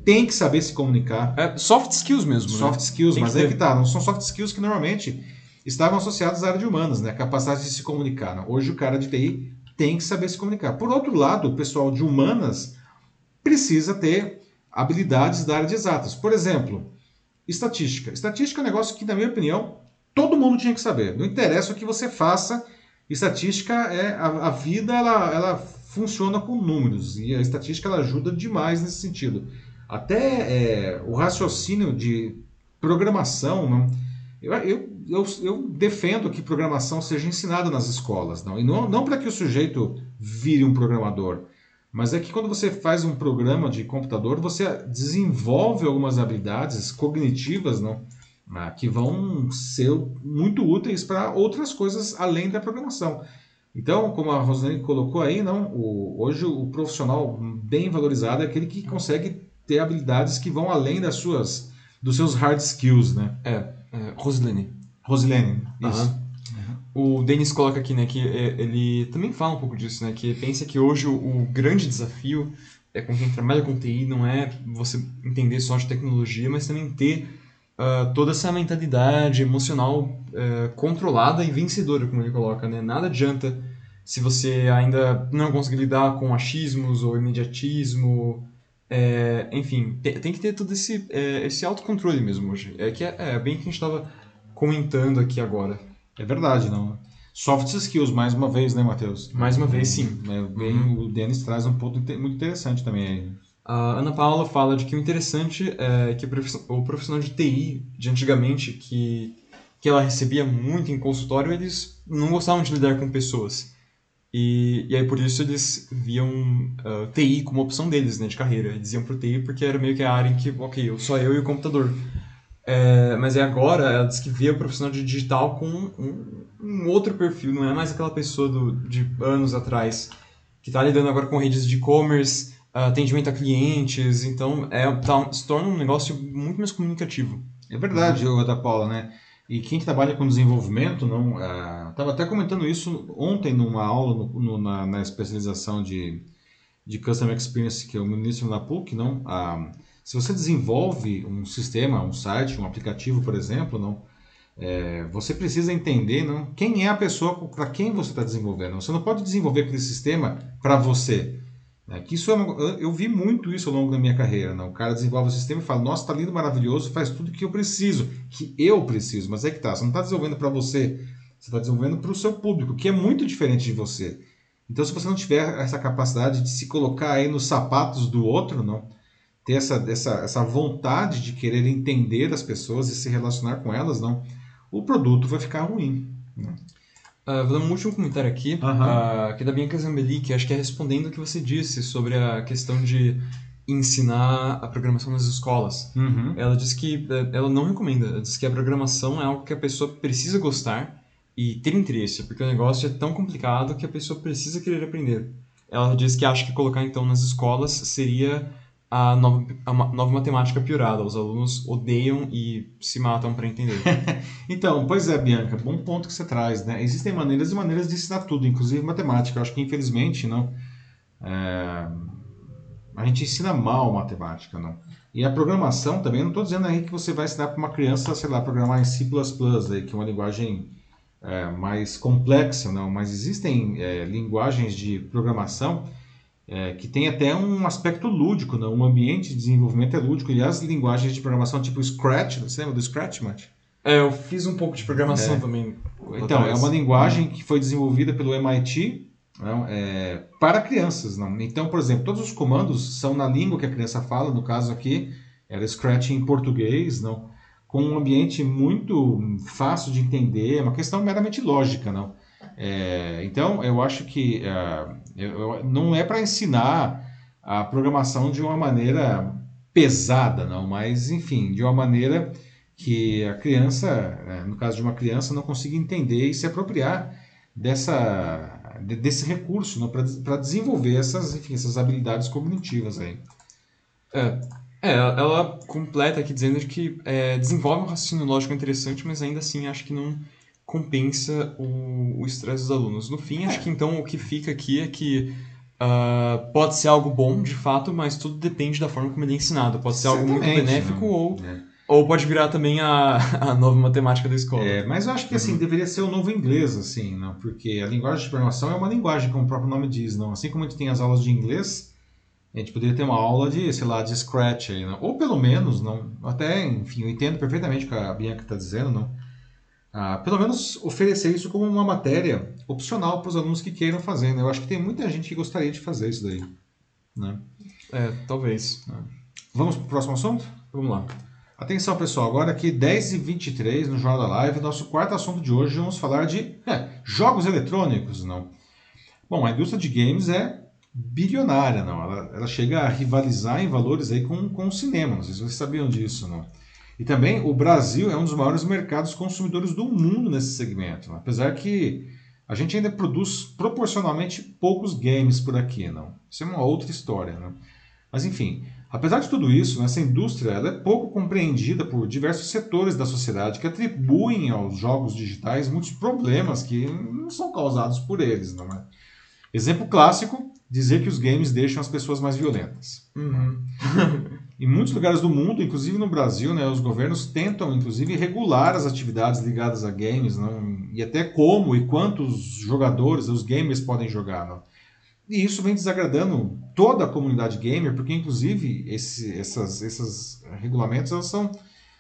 Tem que saber se comunicar. É, soft skills mesmo. Né? Soft né? skills, tem mas é que tá. Não são soft skills que normalmente estavam associados à área de humanas, né? Capacidade de se comunicar. Né? Hoje o cara de TI tem que saber se comunicar. Por outro lado, o pessoal de humanas precisa ter habilidades da área de exatas. Por exemplo, estatística. Estatística é um negócio que, na minha opinião, todo mundo tinha que saber. Não interessa o que você faça, estatística é a, a vida ela, ela funciona com números e a estatística ela ajuda demais nesse sentido. Até é, o raciocínio de programação, não, eu, eu, eu, eu, defendo que programação seja ensinada nas escolas, não, e não, não para que o sujeito vire um programador, mas é que quando você faz um programa de computador, você desenvolve algumas habilidades cognitivas não, ah, que vão ser muito úteis para outras coisas além da programação. Então, como a Rosane colocou aí, não, o, hoje o profissional bem valorizado é aquele que consegue ter habilidades que vão além das suas dos seus hard skills, né? É. É, Rosilene. Rosilene, isso. Uhum. O Denis coloca aqui, né, que é, ele também fala um pouco disso, né, que pensa que hoje o, o, grande desafio é com quem trabalha com TI não é você entender só de tecnologia, mas também ter uh, toda essa mentalidade emocional uh, controlada e vencedora, como ele coloca, né. Nada adianta se você ainda não conseguir lidar com achismos ou imediatismo é, enfim, tem, tem, que ter todo esse, é, esse autocontrole mesmo hoje. É que é, é bem que a gente estava comentando aqui agora. É verdade, não. Soft skills, mais uma vez, né, Matheus? Mais uma vez, sim. É, bem, uhum. O Denis traz um ponto muito interessante também aí. A Ana Paula fala de que o interessante é que o profissional de TI de antigamente, que, que ela recebia muito em consultório, eles não gostavam de lidar com pessoas. E, e aí por isso eles viam uh, ah, TI como opção deles, né, de carreira. Eles iam pro TI porque era meio que a área em que, ok, só eu e o computador. É, mas é agora, ela diz que vê o profissional de digital com um, um outro perfil, não é mais aquela pessoa do, de anos atrás, que está lidando agora com redes de e-commerce, atendimento a clientes, então é, tá, se torna um negócio muito mais comunicativo. É verdade, da Paula, né? E quem trabalha com desenvolvimento, não estava é, até comentando isso ontem numa aula no, no, na, na, especialização de, de Customer Experience que eu ministro na PUC, não, se você desenvolve um sistema, um site, um aplicativo, por exemplo, não, é, você precisa entender não, quem é a pessoa para quem você está desenvolvendo. Você não pode desenvolver aquele sistema para você. É, que isso é uma, eu vi muito isso ao longo da minha carreira. Né? O cara desenvolve o sistema e fala: Nossa, está lindo, maravilhoso, faz tudo que eu preciso, que eu preciso. Mas é que tá, você não está desenvolvendo para você, você está desenvolvendo para o seu público, que é muito diferente de você. Então, se você não tiver essa capacidade de se colocar aí nos sapatos do outro, não, ter essa, essa, essa vontade de querer entender as pessoas e se relacionar com elas, não, o produto vai ficar ruim. Né? Uh, vou dar um último comentário aqui, uh, que é da Bianca Zambelli, que acho que é respondendo o que você disse sobre a questão de ensinar a programação nas escolas. Uhum. Ela diz que eh, ela não recomenda, ela diz que a programação é algo que a pessoa precisa gostar e ter interesse, porque o negócio é tão complicado que a pessoa precisa querer aprender. Ela diz que acha que colocar então nas escolas seria a nova, a nova matemática piorada. Os alunos odeiam e se matam para entender. então, pois é, Bianca, bom ponto que você traz, né? Existem maneiras e maneiras de ensinar tudo, inclusive matemática. Eu acho que infelizmente não. É... A gente ensina mal matemática, não. E a programação também, não estou dizendo aí que você vai ensinar para uma criança, sei lá, programar em C++, aí, que é uma linguagem é, mais complexa, não. Mas existem é, linguagens de programação é, que tem até um aspecto lúdico, né? um ambiente de desenvolvimento é lúdico. E as linguagens de programação tipo Scratch, você lembra do Scratch, Matt? É, eu fiz um pouco de programação é. também. Então, é uma linguagem que foi desenvolvida pelo MIT não, é, para crianças. Não? Então, por exemplo, todos os comandos são na língua que a criança fala, no caso aqui, era Scratch em português, não? com um ambiente muito fácil de entender, é uma questão meramente lógica. Não? É, então, eu acho que uh, eu, não é para ensinar a programação de uma maneira pesada, não, mas, enfim, de uma maneira que a criança, né, no caso de uma criança, não consiga entender e se apropriar dessa, desse recurso para desenvolver essas, enfim, essas habilidades cognitivas aí. É, é, ela completa aqui dizendo que é, desenvolve um raciocínio lógico interessante, mas ainda assim acho que não compensa o estresse dos alunos. No fim, acho que então o que fica aqui é que uh, pode ser algo bom, de fato, mas tudo depende da forma como ele é ensinado. Pode ser algo muito benéfico né? ou, é. ou pode virar também a, a nova matemática da escola. É, mas eu acho que assim, uhum. deveria ser o novo inglês, assim, não? porque a linguagem de programação é uma linguagem, como o próprio nome diz, não? Assim como a gente tem as aulas de inglês, a gente poderia ter uma aula de, sei lá, de Scratch aí, não? ou pelo menos, não, até, enfim, eu entendo perfeitamente o que a Bianca está dizendo, não? Ah, pelo menos oferecer isso como uma matéria opcional para os alunos que queiram fazer. Né? Eu acho que tem muita gente que gostaria de fazer isso daí. Né? É, talvez. É. Vamos para o próximo assunto? Vamos lá. Atenção, pessoal. Agora aqui, 10h23 no Jornal da Live, nosso quarto assunto de hoje, vamos falar de é, jogos eletrônicos. não? Bom, a indústria de games é bilionária, não? Ela, ela chega a rivalizar em valores aí com, com o cinema. Não sei se vocês sabiam disso, não? E também o Brasil é um dos maiores mercados consumidores do mundo nesse segmento, apesar que a gente ainda produz proporcionalmente poucos games por aqui, não. Isso é uma outra história, né? Mas enfim, apesar de tudo isso, essa indústria é pouco compreendida por diversos setores da sociedade que atribuem aos jogos digitais muitos problemas que não são causados por eles, não é? Exemplo clássico, dizer que os games deixam as pessoas mais violentas. Uhum. Em muitos lugares do mundo, inclusive no Brasil, né, os governos tentam, inclusive, regular as atividades ligadas a games, não, e até como e quantos jogadores, os gamers podem jogar. Não. E isso vem desagradando toda a comunidade gamer, porque, inclusive, esse, essas, esses regulamentos elas são,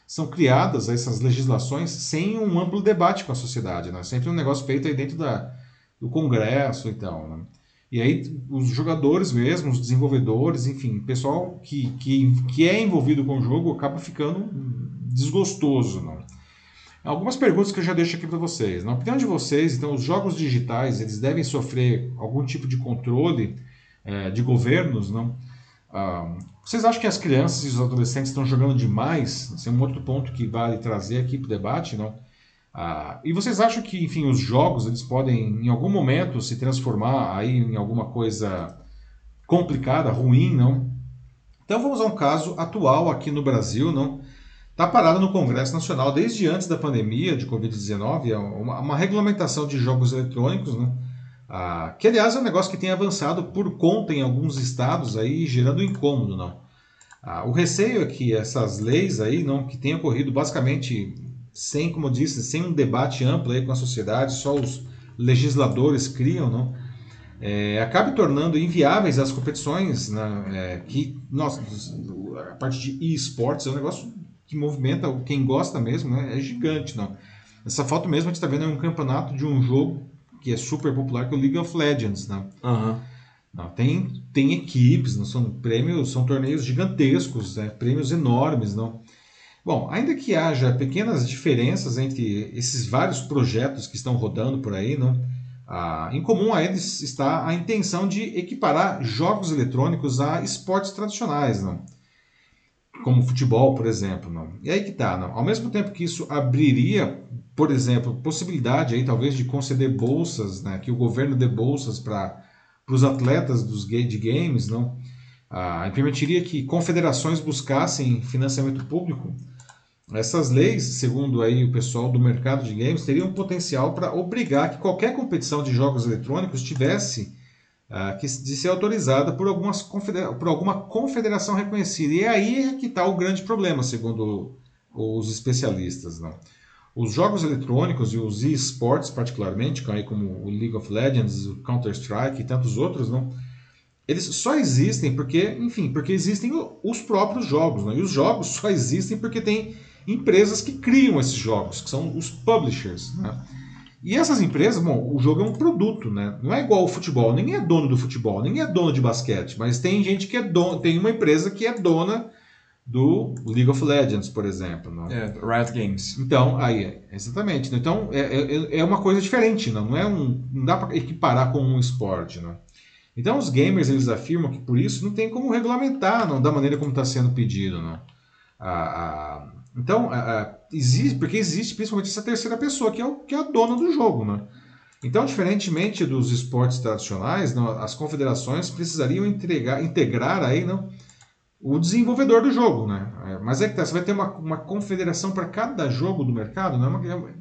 são criadas, essas legislações, sem um amplo debate com a sociedade. Né? Sempre um negócio feito aí dentro da, do Congresso e tal. Né? E aí os jogadores mesmo, os desenvolvedores, enfim, o pessoal que, que, que é envolvido com o jogo acaba ficando desgostoso. Não? Algumas perguntas que eu já deixo aqui para vocês. Na opinião de vocês, então, os jogos digitais eles devem sofrer algum tipo de controle é, de governos? Não? Ah, vocês acham que as crianças e os adolescentes estão jogando demais? Esse é um outro ponto que vale trazer aqui para o debate. Não? Ah, e vocês acham que, enfim, os jogos eles podem, em algum momento, se transformar aí em alguma coisa complicada, ruim, não? Então vamos a um caso atual aqui no Brasil, não? Está parado no Congresso Nacional desde antes da pandemia de Covid-19, é uma, uma, regulamentação de jogos eletrônicos, né? Ah, que aliás é um negócio que tem avançado por conta em alguns estados aí, gerando incômodo, não? Ah, o receio é que essas leis aí, não, que têm ocorrido basicamente sem, como eu disse, sem um debate amplo aí com a sociedade, só os legisladores criam, não? É, acabe tornando inviáveis as competições, né, é, que, nossa, a parte de esportes é um negócio que movimenta quem gosta mesmo, né, é gigante, não. Essa foto mesmo a gente está vendo é um campeonato de um jogo que é super popular, que é o League of Legends, né? Uhum. Não, tem, tem equipes, não são prêmios, são torneios gigantescos, né? prêmios enormes, não. Bom, ainda que haja pequenas diferenças entre esses vários projetos que estão rodando por aí, não, ah, em comum a eles está a intenção de equiparar jogos eletrônicos a esportes tradicionais, não? como futebol, por exemplo. Não? E aí que tá, não? ao mesmo tempo que isso abriria, por exemplo, possibilidade aí talvez de conceder bolsas, né? que o governo dê bolsas para os atletas dos de games, não? Ah, permitiria que confederações buscassem financiamento público essas leis, segundo aí o pessoal do mercado de games, teriam potencial para obrigar que qualquer competição de jogos eletrônicos tivesse uh, que, de ser autorizada por, algumas por alguma confederação reconhecida. E é aí que está o grande problema, segundo os especialistas. Não? Os jogos eletrônicos e os esportes, particularmente, como o League of Legends, o Counter-Strike e tantos outros, não? Eles só existem porque, enfim, porque existem os próprios jogos. Não? E os jogos só existem porque tem empresas que criam esses jogos, que são os publishers. Né? E essas empresas, bom, o jogo é um produto, né? Não é igual ao futebol, ninguém é dono do futebol, ninguém é dono de basquete, mas tem gente que é dono, tem uma empresa que é dona do League of Legends, por exemplo. Não? É, Riot Games. Então, aí, exatamente. Então, é, é, é uma coisa diferente, não, não é um, não dá para equiparar com um esporte, não. Então, os gamers eles afirmam que por isso não tem como regulamentar, não, da maneira como está sendo pedido, não. A, a, então, existe, porque existe principalmente essa terceira pessoa, que é, o, que é a dona do jogo. Né? Então, diferentemente dos esportes tradicionais, não, as confederações precisariam entregar, integrar aí, não, o desenvolvedor do jogo. Né? É, mas é que tá, você vai ter uma, uma confederação para cada jogo do mercado, não é,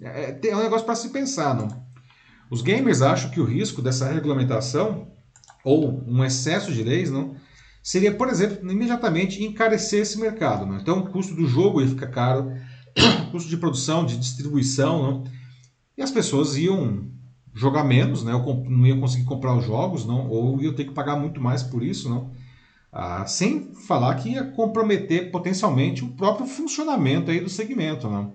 é, é, é um negócio para se pensar. Não? Os gamers acham que o risco dessa regulamentação ou um excesso de leis não seria, por exemplo, imediatamente encarecer esse mercado. Né? Então, o custo do jogo ia ficar caro, o custo de produção, de distribuição, não? e as pessoas iam jogar menos, né? ou não iam conseguir comprar os jogos, não? ou iam ter que pagar muito mais por isso, não? Ah, sem falar que ia comprometer potencialmente o próprio funcionamento aí do segmento. Não?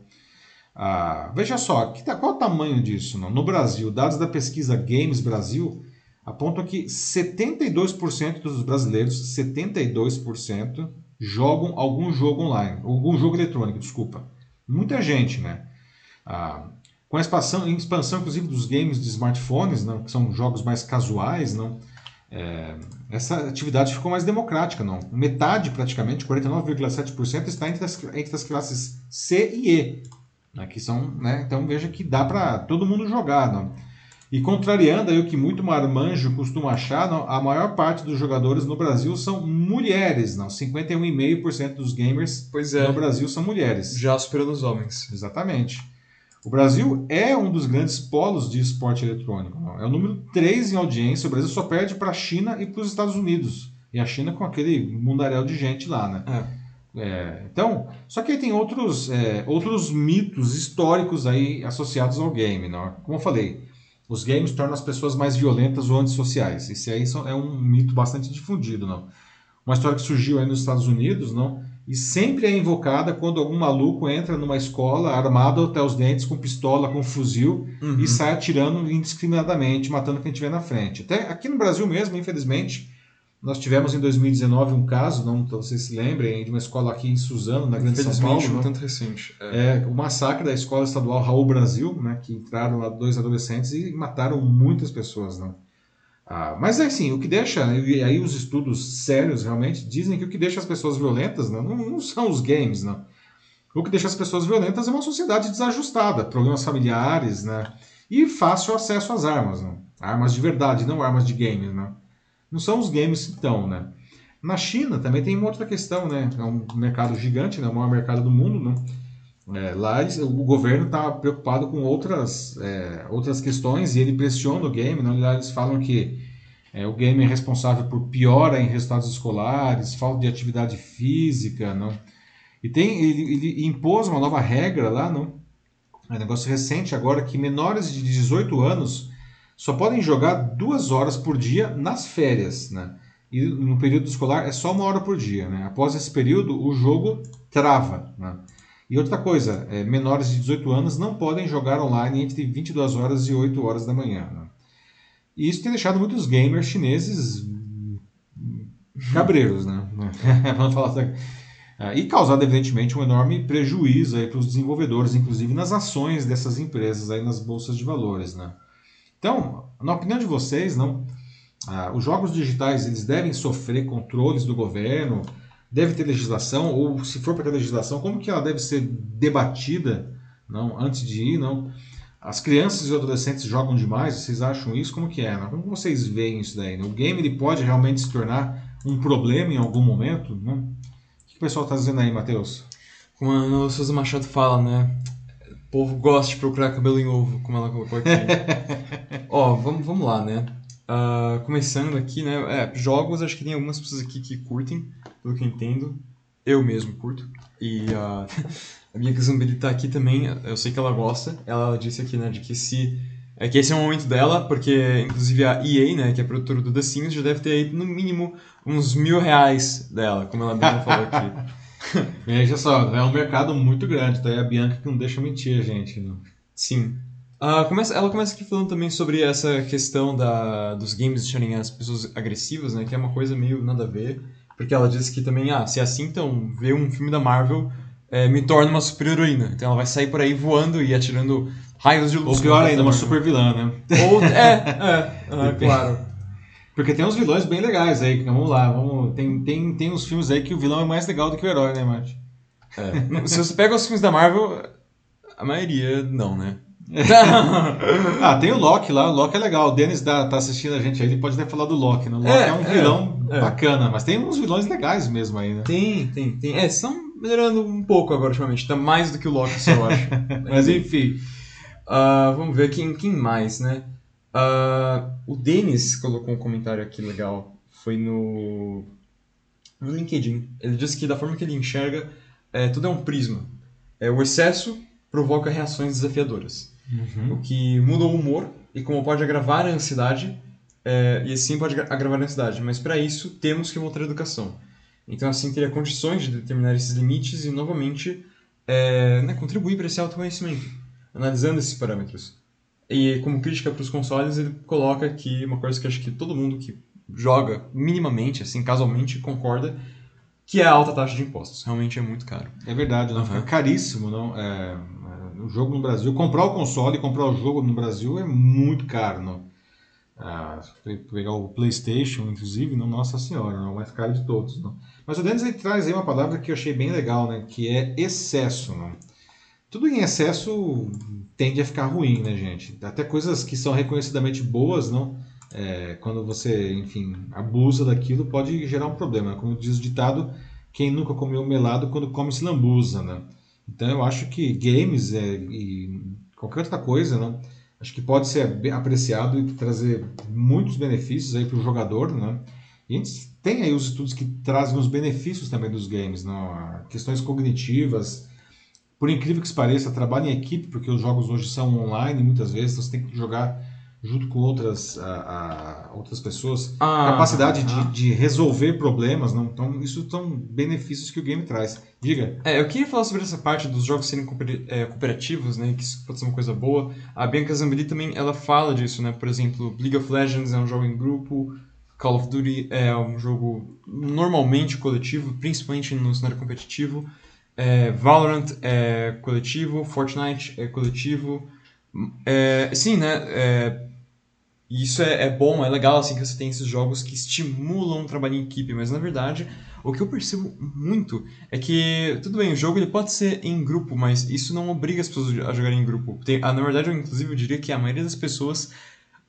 Ah, veja só, que, qual o tamanho disso? Não? No Brasil, dados da pesquisa Games Brasil apontam que 72% dos brasileiros, 72%, jogam algum jogo online, algum jogo eletrônico, desculpa. Muita gente, né? Ah, com a expansão, expansão, inclusive, dos games de smartphones, não, que são jogos mais casuais, não, é, essa atividade ficou mais democrática. Não. Metade, praticamente, 49,7%, está entre as, entre as classes C e E. Né, que são, né, então veja que dá para todo mundo jogar. Não. E contrariando aí o que muito marmanjo costuma achar, não, a maior parte dos jogadores no Brasil são mulheres, não. 51,5% dos gamers é. no Brasil são mulheres. Já superando os homens. Exatamente. O Brasil é um dos grandes polos de esporte eletrônico. Não? É o número 3 em audiência. O Brasil só perde para a China e para os Estados Unidos. E a China com aquele mundaréu de gente lá, né? É. É, então, só que aí tem outros, é, outros mitos históricos aí associados ao game, não? Como eu falei, os games tornam as pessoas mais violentas ou antissociais. Esse aí é um mito bastante difundido, não? Uma história que surgiu aí nos Estados Unidos, não? E sempre é invocada quando algum maluco entra numa escola armado até os dentes, com pistola, com fuzil, uhum. e sai atirando indiscriminadamente, matando quem tiver na frente. Até aqui no Brasil mesmo, infelizmente, nós tivemos em 2019 um caso, não vocês se lembrem, de uma escola aqui em Suzano, na Grande São Paulo. não tanto recente. É. é. o massacre da escola estadual Raul Brasil, né, que entraram lá dois adolescentes e mataram muitas pessoas. Né? Ah, mas é assim, o que deixa, e aí os estudos sérios realmente dizem que o que deixa as pessoas violentas né, não, não são os games. Né? O que deixa as pessoas violentas é uma sociedade desajustada, problemas familiares né, e fácil acesso às armas. Né? Armas de verdade, não armas de games. Né? Não são os games então, né? Na China também tem uma outra questão, né? É um mercado gigante, né? o maior mercado do mundo, né? É, lá o governo está preocupado com outras, é, outras questões e ele pressiona o game. Né? Lá eles falam que é, o game é responsável por piora em resultados escolares, falta de atividade física. Não? E tem, ele, ele impôs uma nova regra lá, não? é um negócio recente agora, que menores de 18 anos só podem jogar duas horas por dia nas férias, né? E no período escolar é só uma hora por dia, né? Após esse período, o jogo trava, né? E outra coisa, é, menores de 18 anos não podem jogar online entre 22 horas e 8 horas da manhã. Né? E isso tem deixado muitos gamers chineses cabreiros, né? Vamos falar assim. E causado, evidentemente, um enorme prejuízo para os desenvolvedores, inclusive nas ações dessas empresas aí nas bolsas de valores, né? Então, na opinião de vocês, não, ah, os jogos digitais eles devem sofrer controles do governo, deve ter legislação ou se for para ter legislação, como que ela deve ser debatida, não, antes de ir, não? As crianças e adolescentes jogam demais, vocês acham isso? Como que é? Né? Como vocês veem isso daí? Né? O game ele pode realmente se tornar um problema em algum momento? Né? O que o pessoal está dizendo aí, Matheus? Como a Souza Machado fala, né? O povo gosta de procurar cabelo em ovo, como ela colocou aqui. Ó, vamos, vamos lá, né? Uh, começando aqui, né? É, jogos, acho que tem algumas pessoas aqui que curtem, pelo que eu entendo. Eu mesmo curto. E uh, a minha Zambelli tá aqui também, eu sei que ela gosta. Ela disse aqui, né, de que se. É que esse é o momento dela, porque inclusive a EA, né, que é produtora do The Sims, já deve ter aí no mínimo uns mil reais dela, como ela mesmo falou aqui. Veja só, é um mercado muito grande, tá aí a Bianca que não deixa mentir a gente. Não. Sim. Uh, começa, ela começa aqui falando também sobre essa questão da, dos games deixarem as pessoas agressivas, né? Que é uma coisa meio nada a ver. Porque ela diz que também, ah, se é assim, então ver um filme da Marvel é, me torna uma super heroína. Então ela vai sair por aí voando e atirando raios de luz. Ou pior ainda, uma super vilã, né? Ou, é, é, é claro. Porque tem uns vilões bem legais aí, vamos lá, vamos, tem, tem, tem uns filmes aí que o vilão é mais legal do que o herói, né, Mate? É. Se você pega os filmes da Marvel, a maioria não, né? ah, tem o Loki lá, o Loki é legal. O Denis tá, tá assistindo a gente aí, ele pode até falar do Loki, né? O Loki é, é um vilão é, bacana, mas tem uns vilões legais mesmo aí, né? Tem, tem, tem. É, estão melhorando um pouco agora ultimamente, tá mais do que o Loki, só eu acho. mas enfim. Uh, vamos ver quem, quem mais, né? Uh, o Denis colocou um comentário aqui legal. Foi no, no LinkedIn. Ele disse que da forma que ele enxerga, é, tudo é um prisma. É, o excesso provoca reações desafiadoras uhum. o que muda o humor e como pode agravar a ansiedade, é, e assim pode agravar a ansiedade. Mas para isso temos que voltar à educação. Então assim teria condições de determinar esses limites e novamente é, né, contribuir para esse autoconhecimento, analisando esses parâmetros. E como crítica para os consoles, ele coloca aqui uma coisa que acho que todo mundo que joga minimamente, assim, casualmente, concorda, que é a alta taxa de impostos. Realmente é muito caro. É verdade, não? Uhum. Fica caríssimo, não? É, o jogo no Brasil, comprar o console e comprar o jogo no Brasil é muito caro, não? Ah, pegar o PlayStation, inclusive, não, nossa senhora, não é o mais caro de todos, não. Mas o Dennis ele traz aí uma palavra que eu achei bem legal, né? Que é excesso, não? Tudo em excesso tende a ficar ruim, né, gente? Até coisas que são reconhecidamente boas, não? É, quando você, enfim, abusa daquilo, pode gerar um problema. Como diz o ditado, quem nunca comeu melado quando come se lambuza, né? Então eu acho que games é, e qualquer outra coisa, né, acho que pode ser apreciado e trazer muitos benefícios aí para o jogador, né? E a gente tem aí os estudos que trazem os benefícios também dos games, né? questões cognitivas. Por incrível que se pareça, trabalho em equipe, porque os jogos hoje são online muitas vezes, então você tem que jogar junto com outras, a, a, outras pessoas, ah, capacidade ah, de, de, resolver problemas. Não? Então, isso são benefícios que o game traz. Diga. É, eu queria falar sobre essa parte dos jogos serem é, cooperativos, né, que isso pode ser uma coisa boa. A Bianca Zambelli também ela fala disso, né? Por exemplo, League of Legends é um jogo em grupo, Call of Duty é um jogo normalmente coletivo, principalmente no cenário competitivo. É, Valorant é coletivo, Fortnite é coletivo. É, sim, né? É, isso é, é, bom, é legal assim que você tem esses jogos que estimulam o trabalho em equipe, mas na verdade o que eu percebo muito é que, tudo bem, o jogo ele pode ser em grupo, mas isso não obriga as pessoas a jogarem em grupo. Tem, ah, na verdade, eu inclusive eu diria que a maioria das pessoas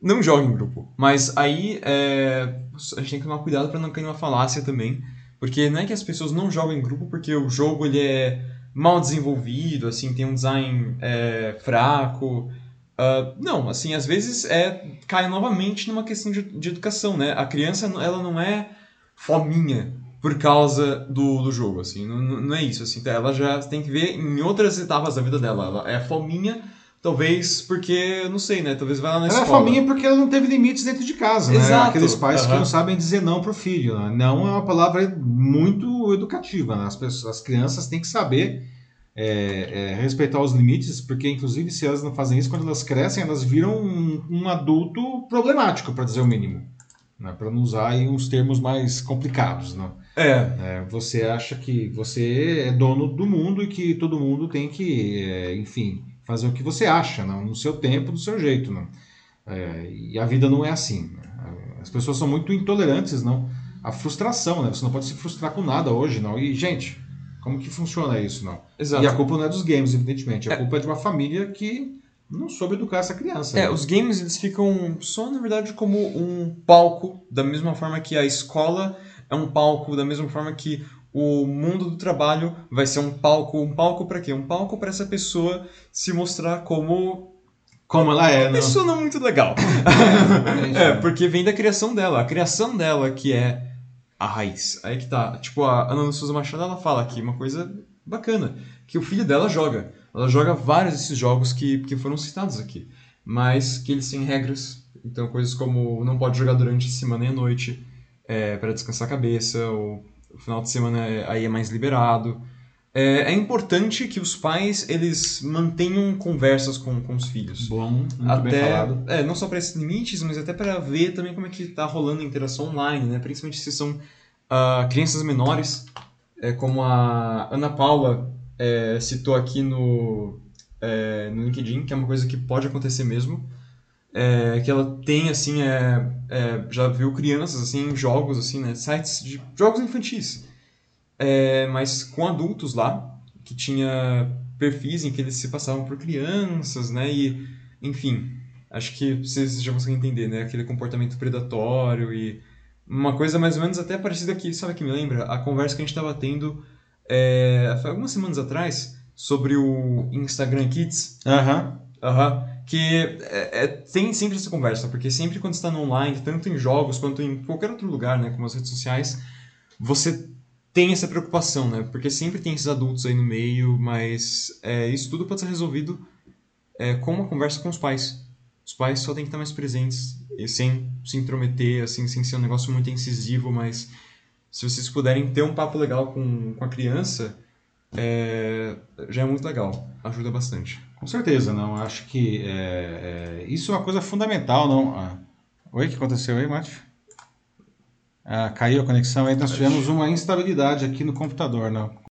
não joga em grupo. Mas aí é, a gente tem que tomar cuidado para não cair numa falácia também, porque não é que as pessoas não jogam em grupo porque o jogo ele é mal desenvolvido, assim, tem um design é, fraco. Uh, não, assim, às vezes é, cai novamente numa questão de, de, educação, né? A criança, ela não é fominha por causa do, do jogo, assim, não, não é isso, assim, ela já tem que ver em outras etapas da vida dela, ela é fominha Talvez porque, não sei, né? Talvez vai lá na ela escola. Ela é fominha porque ela não teve limites dentro de casa, Exato. né? Aqueles pais uhum. que não sabem dizer não pro filho. Né? Não é uma palavra muito educativa, né? As, pessoas, as crianças têm que saber é, é, respeitar os limites, porque inclusive se elas não fazem isso, quando elas crescem, elas viram um, um adulto problemático, para dizer o mínimo. Né? Para não usar aí uns termos mais complicados. Né? É. É, você acha que você é dono do mundo e que todo mundo tem que, é, enfim, fazer o que você acha, não? no seu tempo, do seu jeito. Não? É, e a vida não é assim. Né? As pessoas são muito intolerantes, não? A frustração, né? Você não pode se frustrar com nada hoje, não. E, gente, como que funciona isso, não? Exato. E a culpa não é dos games, evidentemente. A culpa é de uma família que não soube educar essa criança. É, né? os games eles ficam só, na verdade, como um palco, da mesma forma que a escola é um palco, da mesma forma que o mundo do trabalho vai ser um palco. Um palco para quê? Um palco para essa pessoa se mostrar como Como ela é, uma né? pessoa não muito legal. É, porque vem da criação dela. A criação dela que é a raiz. Aí que tá. Tipo, a Ana Souza Machado, ela fala aqui uma coisa bacana. Que o filho dela joga. Ela joga vários desses jogos que, que foram citados aqui. Mas que eles têm regras. Então, coisas como não pode jogar durante a semana e a noite é, para descansar a cabeça. Ou o final de semana é- aí é mais liberado. É, é importante que os pais eles mantenham conversas com, com os filhos Bom, até é, não só para esses limites, mas até para ver também como é que tá rolando a interação online, né? Principalmente se são ah, crianças menores, é, como a Ana Paula é, citou aqui no é, no LinkedIn, que é uma coisa que pode acontecer mesmo, é, que ela tem assim, é, é, já viu crianças assim em jogos assim, né? Sites de jogos infantis, é, mas com adultos lá que tinha perfis em que eles se passavam por crianças, né? E enfim, acho que vocês já conseguem entender, né? Aquele comportamento predatório e uma coisa mais ou menos até parecida aqui, sabe que me lembra? A conversa que a gente estava tendo é, foi algumas semanas atrás sobre o Instagram Kids. Aham. Aham. Que é, é- tem sempre essa conversa, porque sempre quando está no online, tanto em jogos quanto em qualquer outro lugar, né? Como as redes sociais, você tem essa preocupação, né? Porque sempre tem esses adultos aí no meio, mas é, isso tudo pode ser resolvido é, com uma conversa com os pais. Os pais só têm que estar mais presentes, e sem se intrometer, assim, sem ser um negócio muito incisivo, mas se vocês puderem ter um papo legal com, com a criança, é, já é muito legal. Ajuda bastante. Com certeza, não. Acho que é, é, isso é uma coisa fundamental, não. Ah, Oi, o que aconteceu aí, Mate? Ah, caiu a conexão aí, nós tivemos uma instabilidade aqui no computador, não.